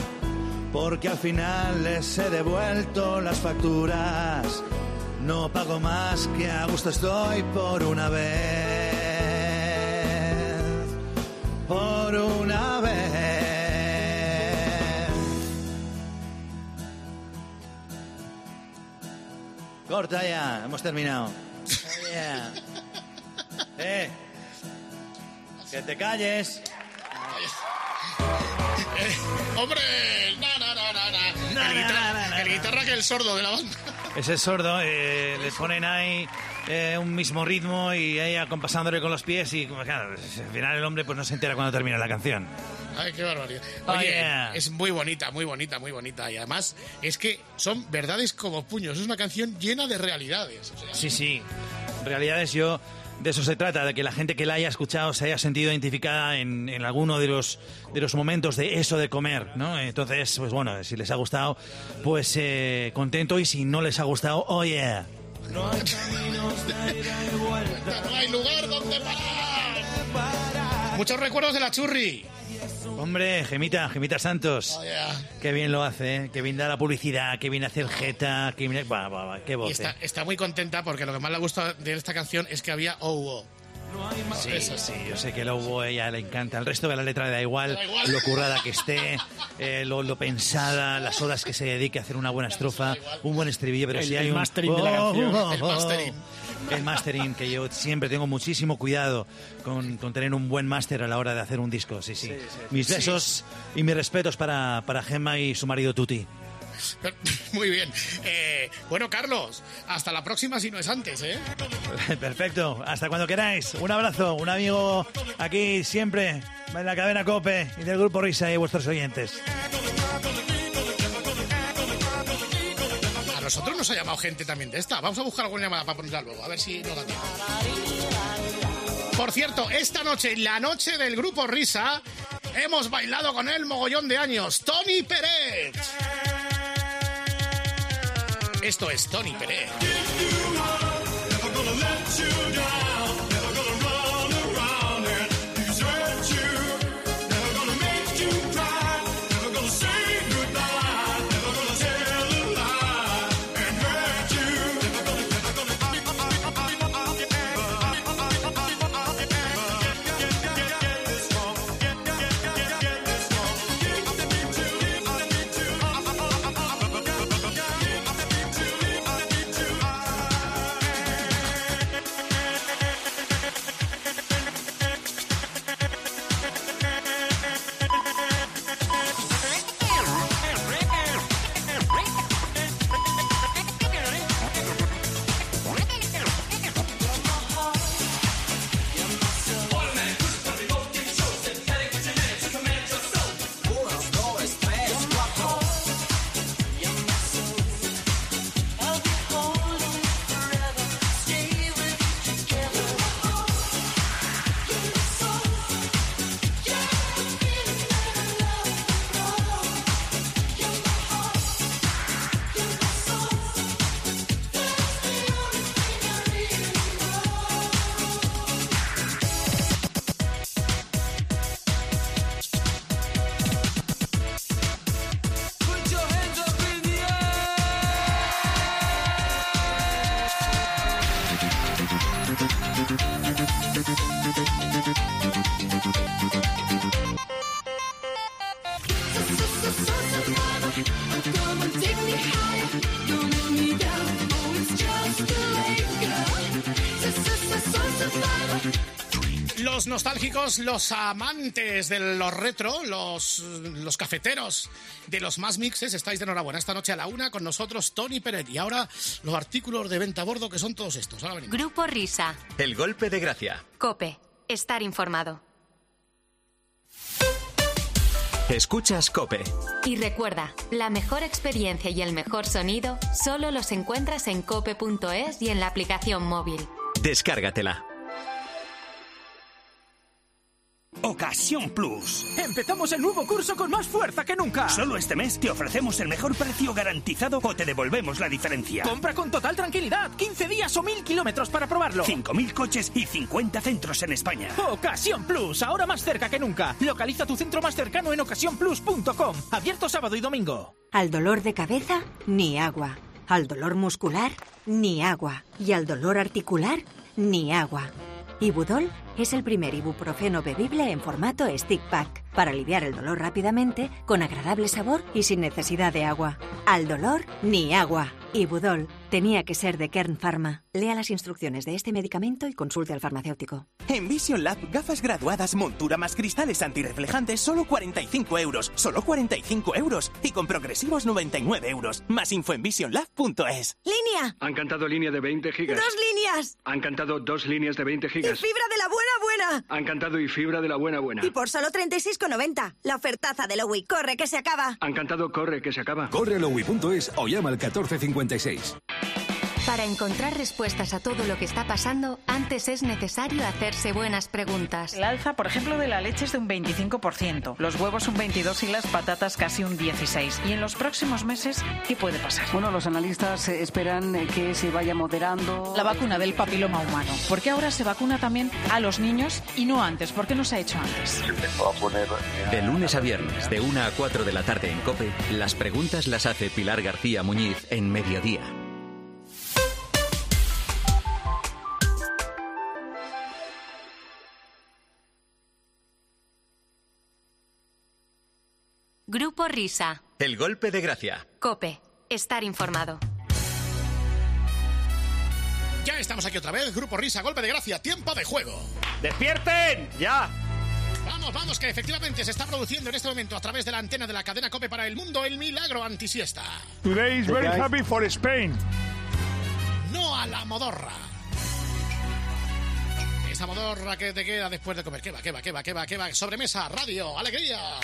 porque al final les he devuelto las facturas. No pago más que a gusto estoy por una vez. Por una vez. Corta ya, hemos terminado. Yeah. Eh, que te calles. ¡Hombre! Na, na, na, el, guitarra, el guitarra que el sordo de la banda. Ese sordo, eh, le ponen ahí eh, un mismo ritmo y ahí acompasándole con los pies y claro, al final el hombre pues no se entera cuando termina la canción. Ay, qué barbaridad. Oh, Oye, yeah. es muy bonita, muy bonita, muy bonita. Y además es que son verdades como puños. Es una canción llena de realidades. O sea, Sí, sí. En realidad es yo... De eso se trata, de que la gente que la haya escuchado se haya sentido identificada en, en alguno de los, de los momentos de eso de comer, ¿no? Entonces, pues bueno, si les ha gustado, pues eh, contento y si no les ha gustado, oh yeah. no hay lugar donde parar. Muchos recuerdos de la churri. Hombre, Gemita, Gemita Santos. Oh, yeah. Qué bien lo hace, ¿eh? qué bien da la publicidad, qué bien hace el jeta, qué bien... Bah, bah, bah, qué Y voz. está, eh. está muy contenta porque lo que más le gusta de esta canción es que había OUO. Sí, Eso sí, yo sé que lo hubo, a ella le encanta. El resto de la letra le da igual, Da igual. lo currada que esté, eh, lo, lo pensada, las horas que se dedique a hacer una buena estrofa, un buen estribillo, pero El- si hay el un... mastering de la canción. oh, El oh, mastering. El mastering, que yo siempre tengo muchísimo cuidado con, con tener un buen máster a la hora de hacer un disco, sí, sí. Mis Sí. besos y mis respetos para, para Gemma y su marido Tuti. Muy bien. Eh, bueno, Carlos, hasta la próxima si no es antes, ¿eh? Perfecto, hasta cuando queráis. Un abrazo, un amigo aquí siempre en la cadena Cope y del Grupo Risa y vuestros oyentes. A nosotros nos ha llamado gente también de esta. Vamos a buscar alguna llamada para ponerla luego, a ver si nos da tiempo. Por cierto, esta noche, la noche del Grupo Risa, hemos bailado con él mogollón de años. Tony Pérez. Esto es Tony Pérez. Nostálgicos, los amantes de los retro, los, los cafeteros de los más mixes, estáis de enhorabuena. Esta noche a la una con nosotros Tony Pérez. Y ahora los artículos de venta a bordo que son todos estos. Ahora venimos. Grupo Risa. El golpe de gracia. Cope. Estar informado. Escuchas Cope. Y recuerda, la mejor experiencia y el mejor sonido solo los encuentras en cope.es y en la aplicación móvil. Descárgatela. Ocasión Plus. Empezamos el nuevo curso con más fuerza que nunca. Solo este mes te ofrecemos el mejor precio garantizado o te devolvemos la diferencia. Compra con total tranquilidad. 15 días o 1000 kilómetros para probarlo. 5.000 coches y 50 centros en España. Ocasión Plus. Ahora más cerca que nunca. Localiza tu centro más cercano en ocasiónplus.com. Abierto sábado y domingo. Al dolor de cabeza, ni agua. Al dolor muscular, ni agua. Y al dolor articular, ni agua. Ibudol es el primer ibuprofeno bebible en formato stick pack para aliviar el dolor rápidamente, con agradable sabor y sin necesidad de agua. Al dolor, ni agua. Ibudol tenía que ser de Kern Pharma. Lea las instrucciones de este medicamento y consulte al farmacéutico. En Vision Lab, gafas graduadas, montura más cristales antirreflejantes, solo 45 euros. Solo 45 euros. Y con progresivos 99 euros. Más info en visionlab.es. ¡Línea! Han cantado línea de 20 gigas. ¡Dos líneas! Han cantado dos líneas de 20 ¡Y gigas. fibra de la Han cantado y fibra de la buena buena. Y por solo 36,90. La ofertaza de Lowy. ¡Corre, que se acaba! Han cantado corre que se acaba. Corre a lowy.es o llama al 1456. Para encontrar respuestas a todo lo que está pasando, antes es necesario hacerse buenas preguntas. El alza, por ejemplo, de la leche es de un 25%, los huevos un 22% y las patatas casi un 16%. Y en los próximos meses, ¿qué puede pasar? Bueno, los analistas eh, esperan eh, que se vaya moderando. La vacuna del papiloma humano. ¿Por qué ahora se vacuna también a los niños y no antes? ¿Por qué no se ha hecho antes? De lunes a viernes, de 1 a 4 de la tarde en Cope, las preguntas las hace Pilar García Muñiz en Mediodía. Grupo Risa. El golpe de gracia. Cope. Estar informado. Ya estamos aquí otra vez. Grupo Risa, golpe de gracia, tiempo de juego. ¡Despierten! ¡Ya! Vamos, vamos, que efectivamente se está produciendo en este momento a través de la antena de la cadena Cope para el mundo el milagro antisiesta. Today is very happy for Spain. No a la modorra. Esa modorra que te queda después de comer. ¿Qué va, qué va, qué va, qué va, qué va? Sobremesa, radio, alegría.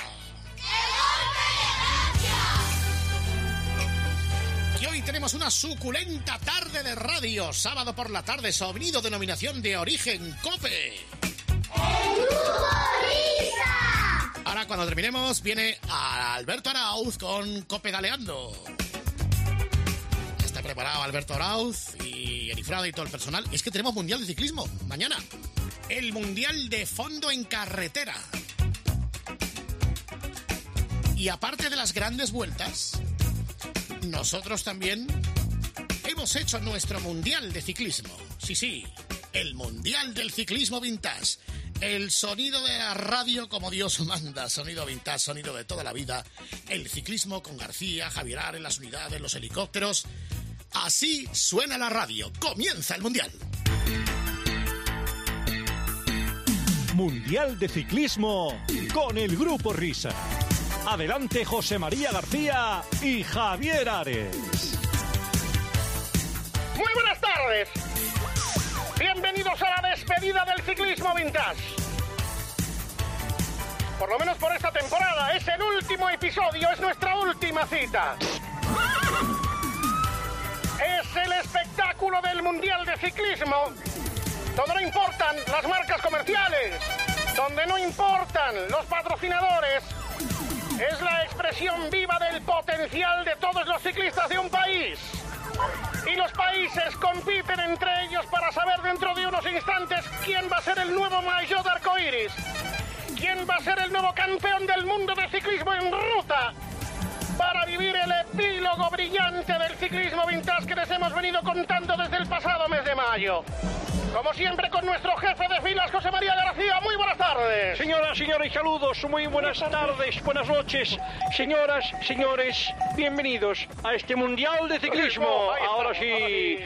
Y hoy tenemos una suculenta tarde de radio, sábado por la tarde, sonido denominación de origen COPE. Ahora cuando terminemos viene Alberto Arauz con COPE Daleando. Está preparado Alberto Arauz y Erifrada y todo el personal. Es que tenemos Mundial de Ciclismo mañana. El Mundial de Fondo en Carretera. Y aparte de las grandes vueltas, nosotros también hemos hecho nuestro Mundial de Ciclismo. Sí, sí, el Mundial del Ciclismo Vintage. El sonido de la radio como Dios manda, sonido vintage, sonido de toda la vida. El ciclismo con García, Javier Ares, las unidades, los helicópteros. Así suena la radio. Comienza el Mundial. Mundial de Ciclismo con el Grupo Risa. Adelante José María García y Javier Ares. Muy buenas tardes. Bienvenidos a la despedida del ciclismo vintage. Por lo menos por esta temporada, es el último episodio, es nuestra última cita. Es el espectáculo del Mundial de Ciclismo, donde no importan las marcas comerciales, donde no importan los patrocinadores. Es la expresión viva del potencial de todos los ciclistas de un país. Y los países compiten entre ellos para saber dentro de unos instantes quién va a ser el nuevo maillot de arcoíris. ¿Quién va a ser el nuevo campeón del mundo de ciclismo en ruta? Para vivir el epílogo brillante del ciclismo vintage que les hemos venido contando desde el pasado mes de mayo. Como siempre con nuestro jefe de filas, José María García. Muy buenas tardes. Señoras, señores, saludos, muy buenas tardes, buenas noches. Señoras, señores, bienvenidos a este Mundial de Ciclismo. Ahora sí,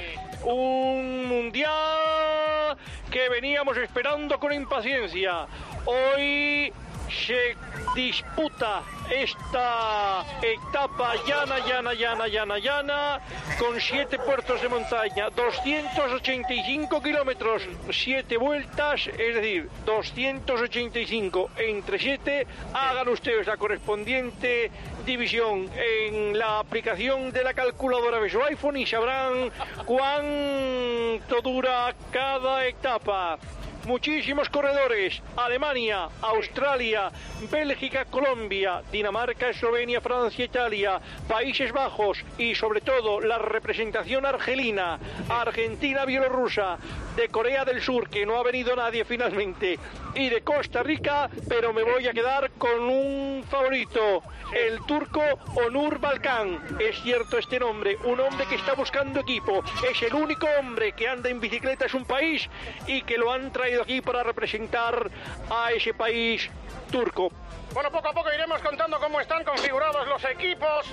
un Mundial que veníamos esperando con impaciencia. Hoy se disputa esta etapa llana, llana, llana, llana, llana, con siete puertos de montaña, 285 kilómetros, siete vueltas, es decir, 285 entre siete. Hagan ustedes la correspondiente división en la aplicación de la calculadora de su iPhone y sabrán cuánto dura cada etapa muchísimos corredores. Alemania, Australia, Bélgica, Colombia, Dinamarca, Eslovenia, Francia, Italia, Países Bajos y sobre todo la representación argelina, Argentina, Bielorrusia, de Corea del Sur, que no ha venido nadie finalmente, y de Costa Rica, pero me voy a quedar con un favorito, el turco Onur Balkan. Es cierto este nombre, un hombre que está buscando equipo, es el único hombre que anda en bicicleta, es un país y que lo han traído aquí para representar a ese país turco. Bueno, poco a poco iremos contando cómo están configurados los equipos.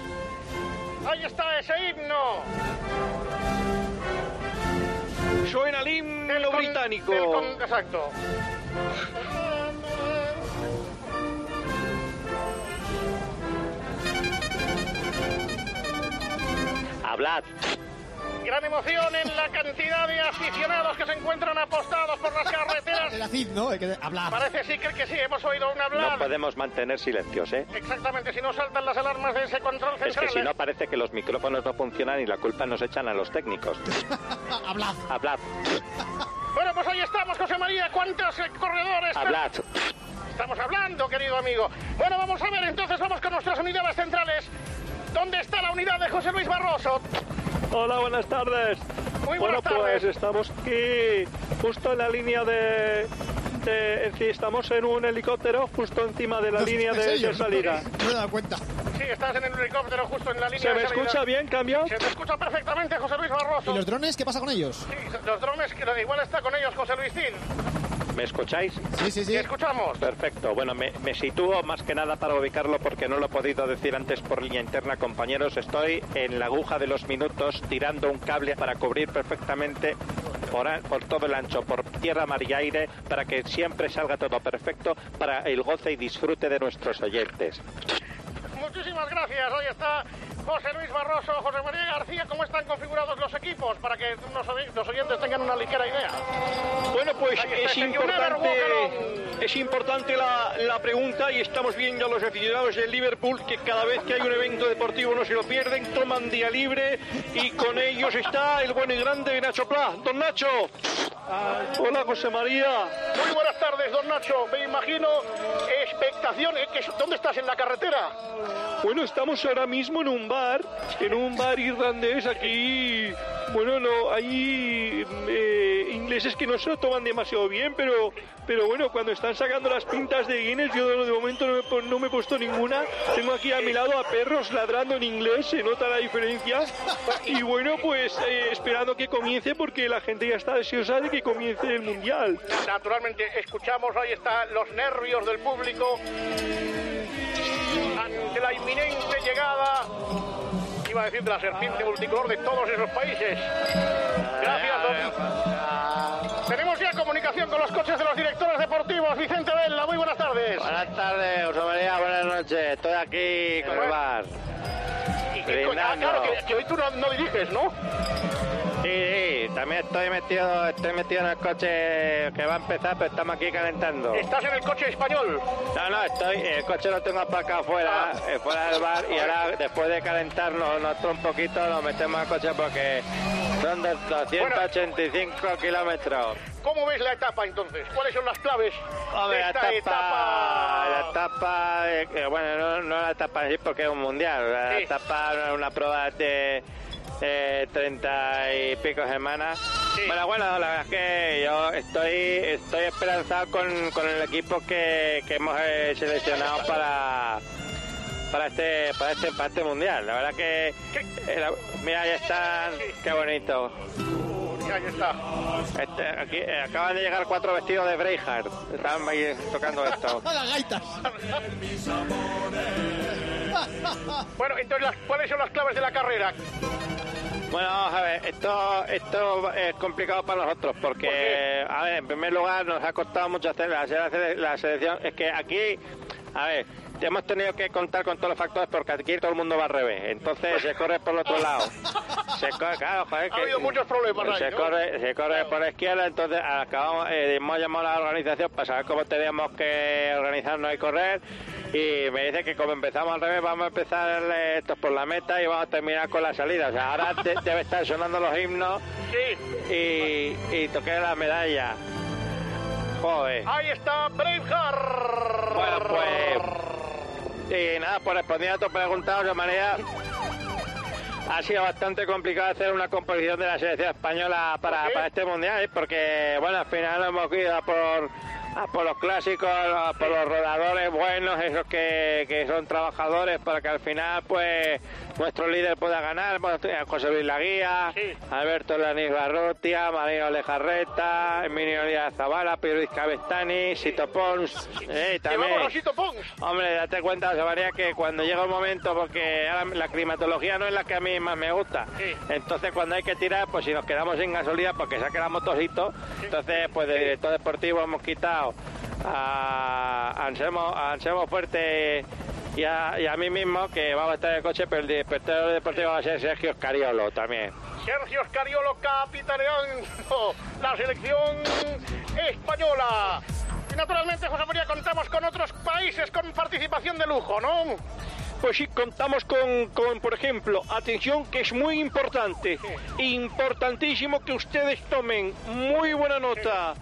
Ahí está ese himno. Suena el himno británico. El con- exacto. Hablad. Gran emoción en la cantidad de aficionados que se encuentran apostados por las carreteras. El ACID, ¿no? Hay que hablar. Parece sí que, que sí, hemos oído un No hablar. podemos mantener silencios, ¿eh? Exactamente, si no saltan las alarmas de ese control Es central. que si no parece que los micrófonos no funcionan y la culpa nos echan a los técnicos. Hablad. Hablad, Bueno, pues ahí estamos, José María. ¿Cuántos eh, corredores? hablad. Estamos hablando, querido amigo. Bueno, vamos a ver, entonces vamos con nuestras unidades centrales. ¿Dónde está la unidad de José Luis Barroso? Hola, buenas tardes. Muy bueno, buenas tardes. pues estamos aquí justo en la línea de... de- en fin, estamos en un helicóptero justo encima de la línea de, de salida. No me he dado cuenta. Sí, estás en el helicóptero justo en la línea ¿Se de me salida. escucha bien, cambio? Se te escucha perfectamente, José Luis Barroso. ¿Y los drones qué pasa con ellos? Sí, los drones, que igual está con ellos José Luisín. ¿Me escucháis? Sí, sí, sí. escuchamos. Perfecto. Bueno, me, me sitúo más que nada para ubicarlo porque no lo he podido decir antes por línea interna, compañeros. Estoy en la aguja de los minutos tirando un cable para cubrir perfectamente por, por todo el ancho, por tierra, mar y aire, para que siempre salga todo perfecto para el goce y disfrute de nuestros oyentes. Muchísimas gracias. Ahí está José Luis Barroso, José María García. ¿Cómo están configurados los equipos? Para que los, oy- los oyentes tengan una ligera idea. Bueno, pues es importante, es importante la, la pregunta y estamos viendo a los aficionados del Liverpool que cada vez que hay un evento deportivo no se lo pierden, toman día libre y con ellos está el bueno y grande Nacho Pla. Don Nacho. Hola, José María. Muy buenas tardes, don Nacho. Me imagino expectación. ¿eh? ¿Que- ¿Dónde estás? ¿En la carretera? Bueno, estamos ahora mismo en un bar, en un bar irlandés aquí. Bueno, no, hay eh, ingleses que no se lo toman demasiado bien, pero, pero bueno, cuando están sacando las pintas de Guinness, yo de momento no me, no me he puesto ninguna. Tengo aquí a mi lado a perros ladrando en inglés, se nota la diferencia. Y bueno, pues eh, esperando que comience porque la gente ya está deseosa de que comience el mundial. Naturalmente, escuchamos, ahí están los nervios del público ante la inminente llegada, iba a decir, de la serpiente multicolor de todos esos países. Gracias, don. Tenemos ya comunicación con los coches de los directores deportivos. Vicente Vela, muy buenas tardes. Buenas tardes, José María, buenas noches. Estoy aquí con el bar. Ah, claro, que, que hoy tú no, no diriges, ¿no? Sí, sí, también estoy metido, estoy metido en el coche que va a empezar, pero estamos aquí calentando. Estás en el coche español. No, no, estoy, el coche lo tengo aparcado afuera, eh, fuera del bar, y ahora después de calentarnos nosotros un poquito, lo metemos al coche porque son de 285 kilómetros. ¿Cómo ves la etapa entonces? ¿Cuáles son las claves Hombre, de la esta etapa, la etapa, eh, eh, bueno, no, no la etapa en sí porque es un mundial, la Sí. etapa no es una prueba de eh, 30 y pico semanas. Bueno, bueno, la verdad es que yo estoy, estoy esperanzado con, con el equipo que, que hemos eh, seleccionado para para este para este para este mundial. La verdad que eh, la- mira, ya están, qué bonito. ahí está. Este, aquí, eh, acaban de llegar cuatro vestidos de. Estaban ahí tocando esto. Las gaitas. Bueno, entonces, las- ¿cuáles son las claves de la carrera? Bueno, vamos a ver, esto, esto es complicado para nosotros porque, a ver, en primer lugar nos ha costado mucho hacer la, la- la selección. Es que aquí, a ver, hemos tenido que contar con todos los factores porque aquí todo el mundo va al revés. Entonces se corre por el otro lado. Se corre, claro, joder, Ha que- habido muchos problemas ahí, se ¿no? corre, se corre por la izquierda, entonces acabamos, eh, hemos llamado a la organización para saber cómo teníamos que organizarnos y correr. Y me dice que como empezamos al revés, vamos a empezar eh, esto por la meta y vamos a terminar con la salida. O sea, ahora de- debe estar sonando los himnos y, y toqué la medalla. Joder. Ahí está Braveheart. Bueno, pues. Y nada, pues respondiendo a tu pregunta, de manera. Ha sido bastante complicado hacer una composición de la selección española para, para este mundial, ¿eh? porque, bueno, al final hemos ido a por, a por los clásicos, a por los rodadores buenos, esos que, que son trabajadores, para que al final, pues, nuestro líder pueda ganar. José Luis Laguía, Alberto Lanis Barrotia, Marino Lejarreta, Emilio Díaz Zavala, Pedro Cabestani, Sito Pons, eh, también. Sito Pons. Hombre, date cuenta, José María, que cuando llega un momento, porque ahora la climatología no es la que a mí más me gusta, entonces cuando hay que tirar, pues si nos quedamos sin gasolina, porque saque la motocito, entonces pues de director deportivo hemos quitado a Anselmo, a Anselmo Fuerte y a, y a mí mismo, que vamos a estar en el coche, pero el director deportivo va a ser Sergio Escariolo también. Sergio Scariolo capitaneando la selección española. Y naturalmente, José María, contamos con otros países con participación de lujo, ¿no? Pues sí, contamos con, con, por ejemplo, atención que es muy importante, importantísimo que ustedes tomen muy buena nota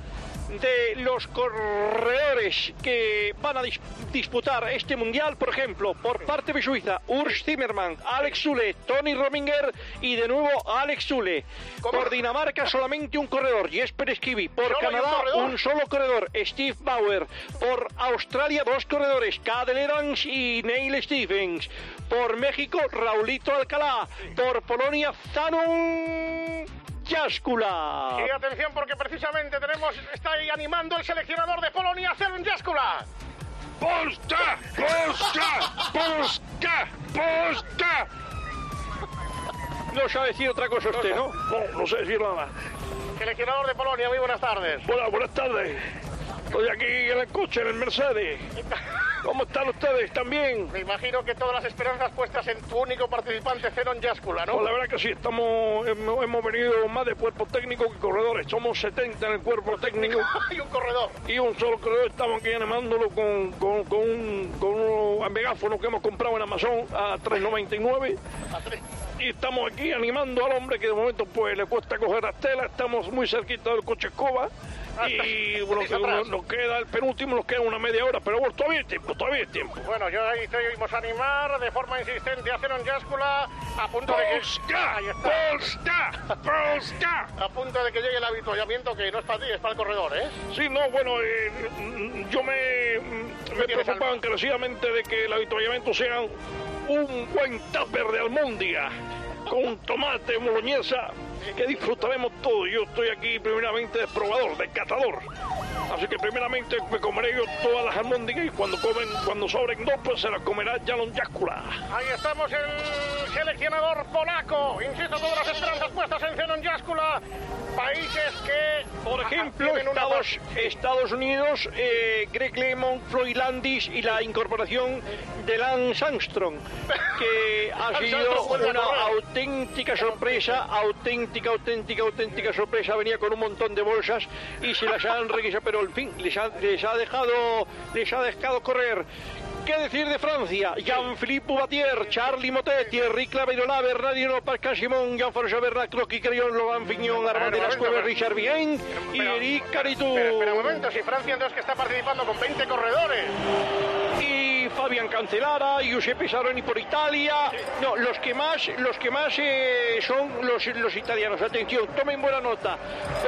de los corredores que van a dis- disputar este mundial, por ejemplo, por parte de Suiza, Urs Zimmermann, Alex Zule, Tony Rominger y de nuevo Alex Zule. Por Dinamarca solamente un corredor, Jesper Esquivi. Por ¿Solo hay un Canadá un solo corredor, Steve Bauer. Por Australia, dos corredores, Cadel Evans y Neil Stevens. Por México, Raulito Alcalá. Por Polonia, Zanon Y atención, porque precisamente tenemos, está ahí animando el seleccionador de Polonia, Zelon Jaskula. ¡Polska! ¡Polska! ¡Polska! ¡Polska! No sabe decir otra cosa usted, ¿no? No, no sé decir nada. Seleccionador de Polonia, muy buenas tardes. Buenas, buenas tardes. Estoy aquí en el coche, en el Mercedes. ¿Cómo están ustedes? ¿Están bien? Me imagino que todas las esperanzas puestas en tu único participante, Zenon Jaskula, ¿no? Pues la verdad que sí, estamos, hemos, hemos venido más de cuerpo técnico que corredores. Somos 70 en el cuerpo técnico. y un corredor. Y un solo corredor. Estamos aquí animándolo con, con, con un, con unos megáfonos que hemos comprado en Amazon a 3.99. Y estamos aquí animando al hombre que de momento pues le cuesta coger las telas. Estamos muy cerquita del coche escoba. Y bueno, nos, nos queda el penúltimo, nos queda una media hora, pero bueno, todavía hay tiempo, todavía hay tiempo. Bueno, yo ahí seguimos a animar de forma insistente a Zenon Jaskula a punto de que... Polska, Polska. A punto de que llegue el avituallamiento que no es para ti, es para el corredor, ¿eh? Sí, no, bueno, eh, yo me, me preocupaba encarecidamente de que el avituallamiento sea un buen tupper de almóndiga con tomate, boloñesa, que disfrutaremos todo. Yo estoy aquí primeramente de probador, de catador. Así que primeramente me comeré yo todas las almóndigas y cuando comen, cuando sobren dos, pues se las comerá Jalon Jácula. Ahí estamos el seleccionador polaco. Insisto, todas las esperanzas puestas en Zenon Jaskula. Países que... Por ejemplo, tienen una Estados, Estados Unidos, eh, Greg LeMond, Floyd Landis y la incorporación de Lance Armstrong, que ha sido una auténtica sorpresa, auténtica, auténtica, auténtica sorpresa. Venía con un montón de bolsas y se las han requisado, pero en fin, les ha, les ha dejado, les ha dejado correr. ¿Qué decir de Francia? Jean-Philippe Boubatier, Charlie Motet, Thierry Claverola, Bernardino Pascal Simón, Jean-François Bernard, Croqui Crillon, Laurent Fignon, Armand de las Cuevas, Richard Bien y Eric Caritou. Espera, espera un momento, si Francia entonces que está participando con 20 corredores. Fabian Cancelara, Giuseppe Saroni por Italia. No, los que más, los que más eh, son los, los italianos. Atención, tomen buena nota,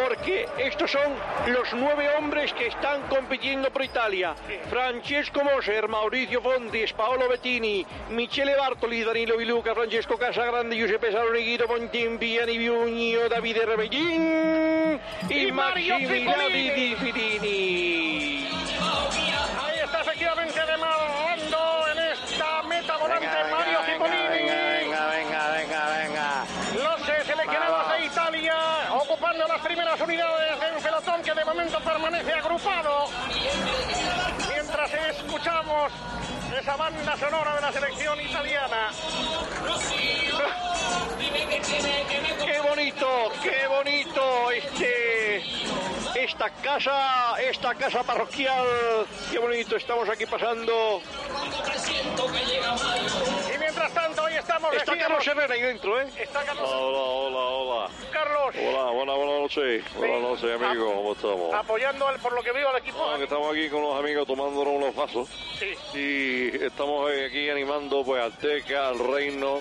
porque estos son los nueve hombres que están compitiendo por Italia. Francesco Moser, Mauricio Fontes, Paolo Bettini, Michele Bartoli, Danilo Viluca, Francesco Casagrande, Giuseppe Saroni, Guido Bontempi, Ani Biugno, Davide Rebellin y, Y Mario Maximiliano. Di Fidini. Unidades de pelotón que de momento permanece agrupado. Mientras escuchamos esa banda sonora de la selección italiana. Qué bonito, qué bonito este esta casa, esta casa parroquial. Qué bonito estamos aquí pasando. Y mientras tanto, hoy estamos Está Carlos Herrera ahí dentro, ¿eh? Está Carlos Hola, hola, hola. Carlos Hola, buenas, buenas noches. Buenas noches, amigos. ¿Cómo estamos? apoyando al- por lo que veo al equipo. Ah, que estamos aquí con los amigos tomándonos unos vasos Sí. y estamos aquí animando pues al Teca, al Reino,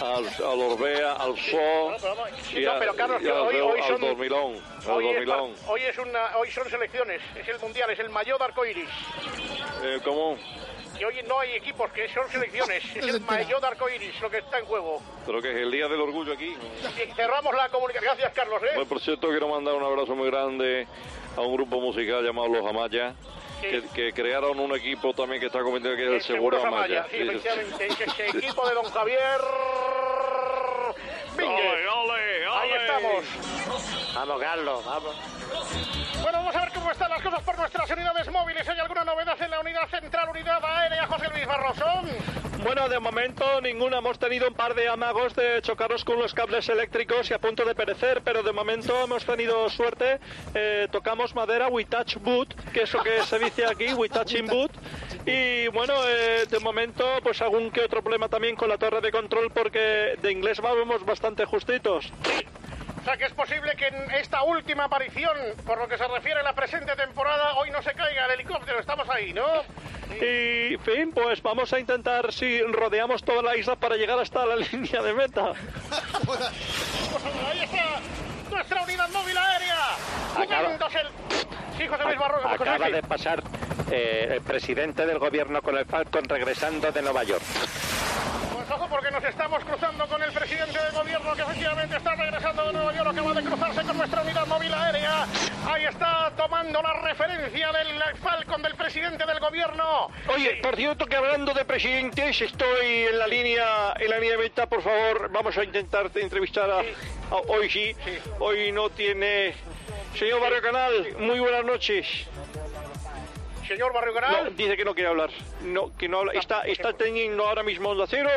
al, al Orbea, al Sol y, No, a- pero, Carlos, y hoy- hoy al son- Dormilón. Al Hoy, es Dormilón. par- hoy es una, hoy son selecciones, es el mundial, es el mayor de arcoiris. Eh, ¿Cómo? Y hoy no hay equipos, que son selecciones, es el mayor de arcoiris lo que está en juego. Pero que es el Día del Orgullo aquí. Y cerramos la comunicación. Gracias, Carlos. ¿eh? Bueno, por cierto, quiero mandar un abrazo muy grande a un grupo musical llamado Los Amaya, que, que crearon un equipo también que está cometido que es el, Seguro, Amaya. Sí, Sí, sí. efectivamente, ese equipo de don Javier. Estamos. Vamos, Carlos, vamos. Bueno, vamos a ver cómo están las cosas por nuestras unidades móviles. ¿Hay alguna novedad en la unidad central, unidad aérea, José Luis Barrosón? Bueno, de momento ninguna. Hemos tenido un par de amagos de chocarnos con los cables eléctricos y a punto de perecer, pero de momento hemos tenido suerte. Eh, tocamos madera, we touch wood, que es lo que se dice aquí, we touching wood. Y bueno, eh, de momento, pues algún que otro problema también con la torre de control, porque de inglés vamos bastante justitos. Que es posible que en esta última aparición, por lo que se refiere a la presente temporada, hoy no se caiga el helicóptero. Estamos ahí, ¿no? Y, fin, pues vamos a intentar si rodeamos toda la isla para llegar hasta la línea de meta. Ahí está nuestra unidad móvil aérea. Jugándose el... Sí, José Luis. José Acaba de sí. pasar eh, el presidente del gobierno con el Falcon regresando de Nueva York. Pues ojo porque nos estamos cruzando con el está regresando de Nueva York, acaba de cruzarse con nuestra unidad móvil aérea. Ahí está tomando la referencia del Falcon del presidente del gobierno. Oye, por cierto que hablando de presidentes, estoy en la línea, en la línea de por favor, vamos a intentar entrevistar a, a- hoy sí, hoy no tiene señor Barrio Canal, muy buenas noches. Señor Barrio No, Canal. dice que no quiere hablar. No, que no habla. Está, está teniendo ahora mismo onda cero.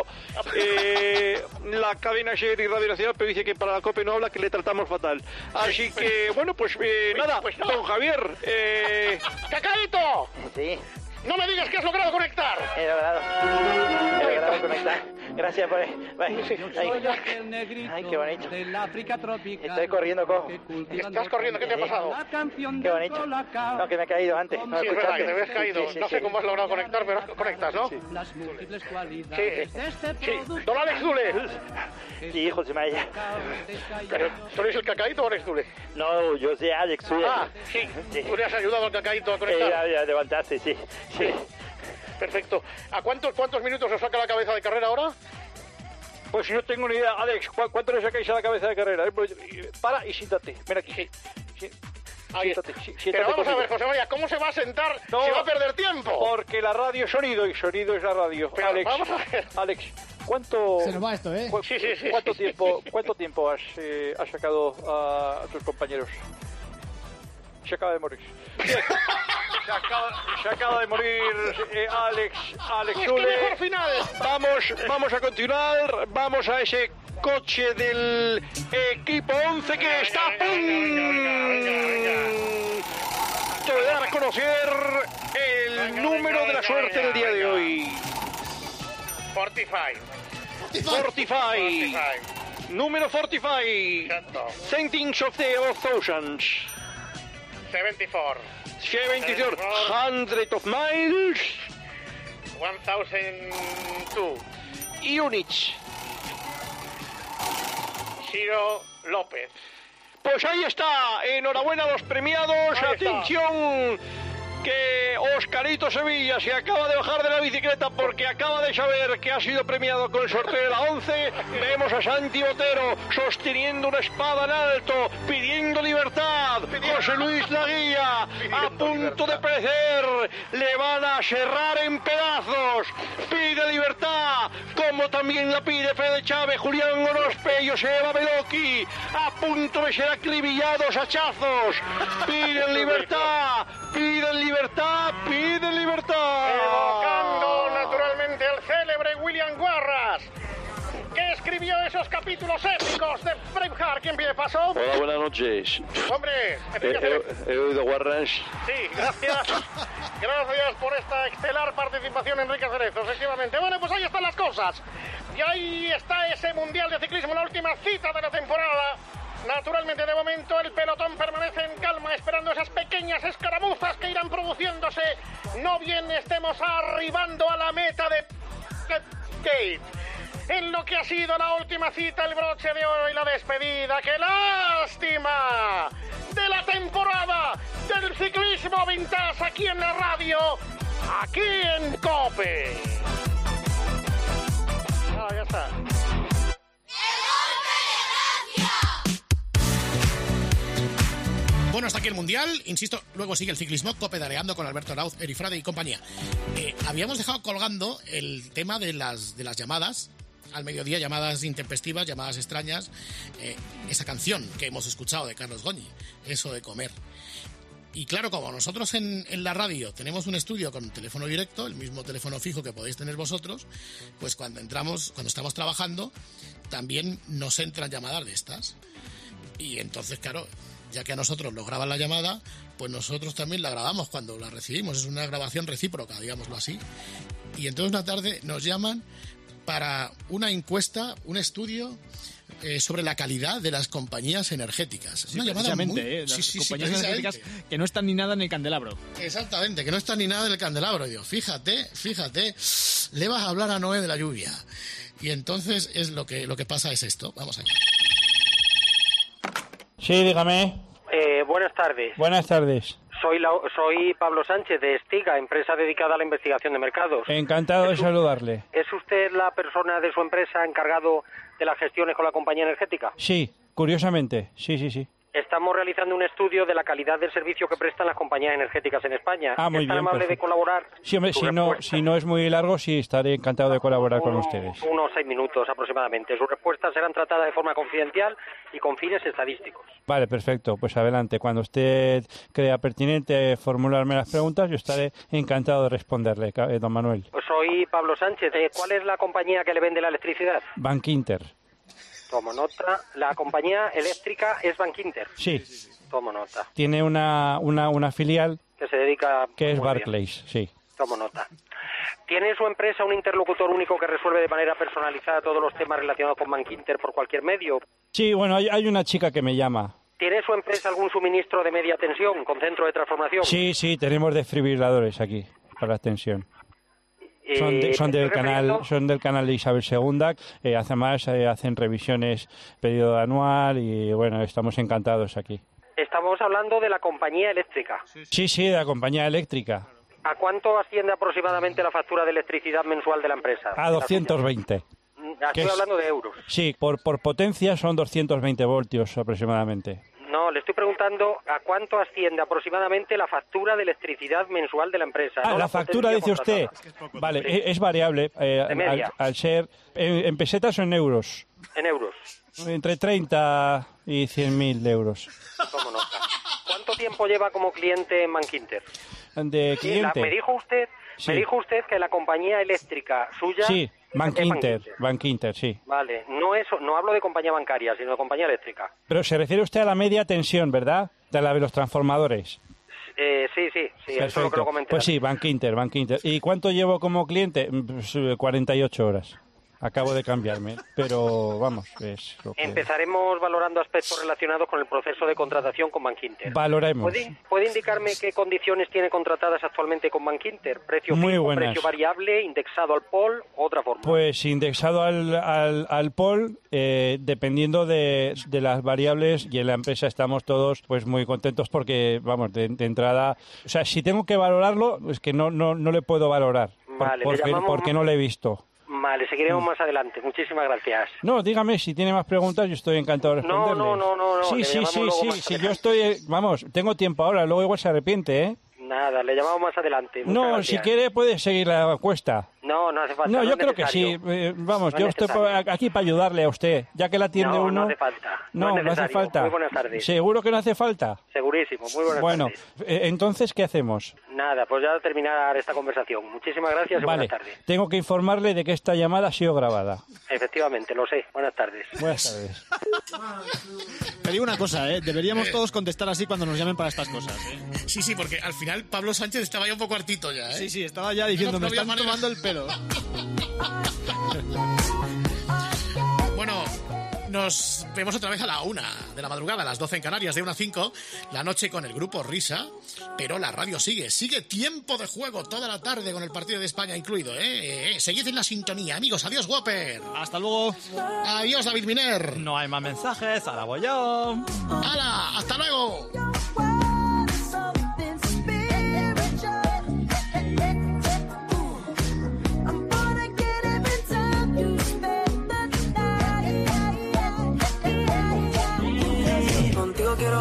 Eh, la cadena SER y Radio Nacional, pero dice que para la COPE no habla, que le tratamos fatal. Así que, bueno, pues eh, nada, don Javier. Eh, ¡Cacaíto! Sí. No me digas que has logrado conectar. He logrado. He logrado conectar. Gracias por... Ay, ay, qué bonito. Estoy corriendo cojo. Estás corriendo, ¿qué te ha pasado? Qué bonito. No, que me he caído antes. No Sí, es verdad que te habías caído. Sí, sí, no sé sí. cómo has logrado conectar, pero conectas, ¿no? Sí. Sí. Don Alex Dule. Sí, José María. Pero, ¿Tú eres el cacaíto o Alex Dule? No, yo soy Alex. Soy Ah, sí. Tú le has ayudado al cacaíto a Eh, conectar. ya, ya, levantaste, sí. Sí. Perfecto. ¿A cuántos, cuántos minutos os saca la cabeza de carrera ahora? Pues no tengo ni idea. Alex, ¿cu- ¿cuánto le sacáis a la cabeza de carrera? Eh, pues, Para y siéntate. Ven aquí. Sí. Ahí Siéntate, Pero vamos a ver, José María, ¿cómo se va a sentar No, si va a perder tiempo? Porque la radio es sonido y sonido es la radio. Pero Alex, vamos a ver. Alex, ¿cuánto, Se nos va esto, ¿eh? cu- Sí, sí, sí, ¿cuánto, sí. tiempo, ¿Cuánto tiempo has, eh, has sacado a, a tus compañeros? Se acaba de morir. Bien. Se acaba, se acaba de morir eh, Alex, Alex Pues mejor final. Vamos, vamos a continuar. Vamos a ese coche del equipo 11 que está a punto de dar a conocer el número de la suerte del día de hoy. 45. 45. Número 45. Sentings of the thousands. 74. 74. Hundred of miles. 1002. Unich. Ciro López. Pues ahí está, enhorabuena a los premiados, Ahí está. Que Oscarito Sevilla se acaba de bajar de la bicicleta porque acaba de saber que ha sido premiado con el sorteo de la 11. Vemos a Santi Botero sosteniendo una espada en alto, pidiendo libertad. José Luis Laguía, a punto de perecer, le van a serrar en pedazos. Pide libertad, como también la pide Fede Chávez, Julián Gorospe y Joseba Beloki, a punto de ser acribillados hachazos. Piden libertad, piden libertad, piden libertad. Evocando naturalmente al célebre William Guarras, que escribió esos capítulos épicos de Braveheart. ¿Quién pide paso? Hola, buenas noches. Hombre, He, explícate. he- he oído Warrens. Sí, gracias. Gracias por esta estelar participación, Enrique Cerezo, efectivamente. Bueno, pues ahí están las cosas. Y ahí está ese Mundial de Ciclismo, la última cita de la temporada. Naturalmente, de momento, el pelotón permanece en calma, esperando esas pequeñas escaramuzas que irán produciéndose. No bien estemos arribando a la meta de Gate. En lo que ha sido la última cita, el broche de oro y la despedida. ¡Qué lástima! De la temporada del ciclismo vintage aquí en la radio, aquí en Cope. Ah, ya está. Bueno, hasta aquí el Mundial. Insisto, luego sigue el ciclismo, copedareando con Alberto Arauz, Erifrade y compañía. Eh, habíamos dejado colgando el tema de las, de las llamadas. Al mediodía, llamadas intempestivas, llamadas extrañas. eh, esa canción que hemos escuchado de Carlos Goñi, eso de comer. Y claro, como nosotros en, en la radio tenemos un estudio con teléfono directo, el mismo teléfono fijo que podéis tener vosotros, pues cuando entramos, cuando estamos trabajando, también nos entran llamadas de estas. Y entonces, claro, ya que a nosotros nos graban la llamada, pues nosotros también la grabamos cuando la recibimos. Es una grabación recíproca, digámoslo así. Y entonces una tarde nos llaman para una encuesta, un estudio eh, sobre la calidad de las compañías energéticas. Sí, una llamada muy... ¿eh? Las Sí, sí, compañías energéticas que no están ni nada en el candelabro. Exactamente, que no está ni nada en el candelabro. Y digo, fíjate, fíjate, le vas a hablar a Noé de la lluvia. Y entonces es lo que, lo que pasa es esto. Vamos allá. Sí, dígame. Eh, buenas tardes. Buenas tardes. Soy, la- soy Pablo Sánchez de Estiga, empresa dedicada a la investigación de mercados. Encantado de saludarle. ¿Es usted la persona de su empresa encargado de las gestiones con la compañía energética? Sí, curiosamente. Sí, sí, sí. Estamos realizando un estudio de la calidad del servicio que prestan las compañías energéticas en España. Ah, muy ¿Es tan bien, amable de perfecto. colaborar? Sí, hombre, si no, si no es muy largo, sí, estaré encantado de colaborar con ustedes. Unos seis minutos aproximadamente. Sus respuestas serán tratadas de forma confidencial y con fines estadísticos. Vale, perfecto. Pues adelante. Cuando usted crea pertinente formularme las preguntas, yo estaré encantado de responderle, eh, don Manuel. Soy Pablo Sánchez. Eh, ¿Cuál es la compañía que le vende la electricidad? Bank Inter. Tomo nota. La compañía eléctrica es Bankinter. Sí, Tomo nota. tiene una, una, una filial Que se dedica... que es bien. Barclays, sí. Tomo nota. ¿Tiene su empresa un interlocutor único que resuelve de manera personalizada todos los temas relacionados con Bankinter por cualquier medio? Sí, bueno, hay, hay una chica que me llama. ¿Tiene su empresa algún suministro de media tensión con centro de transformación? Sí, sí, tenemos desfibriladores aquí para la extensión. Eh, Son, de- son me del canal son del canal de Isabel II eh, además eh, hacen revisiones periodo anual y bueno estamos encantados aquí. Estamos hablando de la compañía eléctrica. sí sí. De la compañía eléctrica. ¿A cuánto asciende aproximadamente la factura de electricidad mensual de la empresa? a 220 Mm, Estoy es- hablando de euros. sí por por potencia son 220 voltios aproximadamente No, le estoy preguntando a cuánto asciende aproximadamente la factura de electricidad mensual de la empresa. Ah, no la factura dice usted vale e- es, variable eh, al, al ser en, en pesetas o en euros En euros. entre 30 y 100 mil euros. ¿Cuánto tiempo lleva como cliente en Bankinter? de la- cliente me dijo usted, Sí. me dijo usted que la compañía eléctrica suya sí Bank Inter Bankinter. Bank Inter sí Vale, no es, no hablo de compañía bancaria, sino de compañía eléctrica. Pero se refiere usted a la media tensión, ¿verdad? De la de los transformadores. Eh, sí, sí, sí, eso es lo que lo comenté. Pues sí, Bank Inter, Bank Inter. ¿Y cuánto llevo como cliente? Mm, pues, eh, 48 horas. Acabo de cambiarme. Pero vamos, es lo que Empezaremos valorando aspectos relacionados con el proceso de contratación con Bankinter. valoremos. ¿Puede, puede indicarme qué condiciones tiene contratadas actualmente con Bankinter? ¿Precio Muy fijo, buenas. precio variable, indexado al POL, otra forma? Pues indexado al, al, al POL, eh, dependiendo de, de las variables, y en la empresa estamos todos pues muy contentos porque, vamos, de, de entrada, o sea, si tengo que valorarlo, es que no, no, no le puedo valorar, por- Vale, le porque, porque no lo he visto. Vale, seguiremos más adelante. Muchísimas gracias. No, dígame si tiene más preguntas, yo estoy encantado de No, responderle. no, no, no, no, Sí, le sí, sí, sí, sí, adelante. yo estoy, vamos, tengo tiempo ahora, luego igual se arrepiente, ¿eh? Nada, le llamamos más adelante. Muchas No, gracias. si quiere puede seguir la encuesta. No, no hace falta. No, yo creo que sí. eh, vamos, No yo es estoy aquí para ayudarle a usted, ya que la atiende No, uno. no hace falta. No, No, hace falta. Muy buenas tardes. ¿Seguro que no hace falta? Segurísimo. Muy buenas bueno, tardes. eh, entonces, ¿qué hacemos? Nada, pues ya terminar esta conversación. Muchísimas gracias y Vale, buenas tardes. tengo que informarle de que esta llamada ha sido grabada. Efectivamente, lo sé. Buenas tardes. Buenas tardes. Te digo una cosa, ¿eh? Deberíamos todos contestar así cuando nos llamen para estas cosas, ¿eh? Sí, sí, porque al final Pablo Sánchez estaba ya un poco hartito ya, ¿eh? Sí, sí, estaba ya diciendo, No, no me están manera. tomando el pelo. Nos vemos otra vez a la una de la madrugada, a las 12 en Canarias, de una a 5, la noche con el grupo Risa, pero la radio sigue, sigue tiempo de juego toda la tarde con el partido de España incluido, ¿eh? Eh, eh, seguid en la sintonía, amigos, adiós Whopper. Hasta luego. Adiós David Miner. No hay más mensajes, ahora voy yo. ¡Hala! ¡Hasta luego!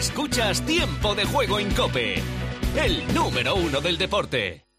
Escuchas Tiempo de Juego en Cope, el número uno del deporte.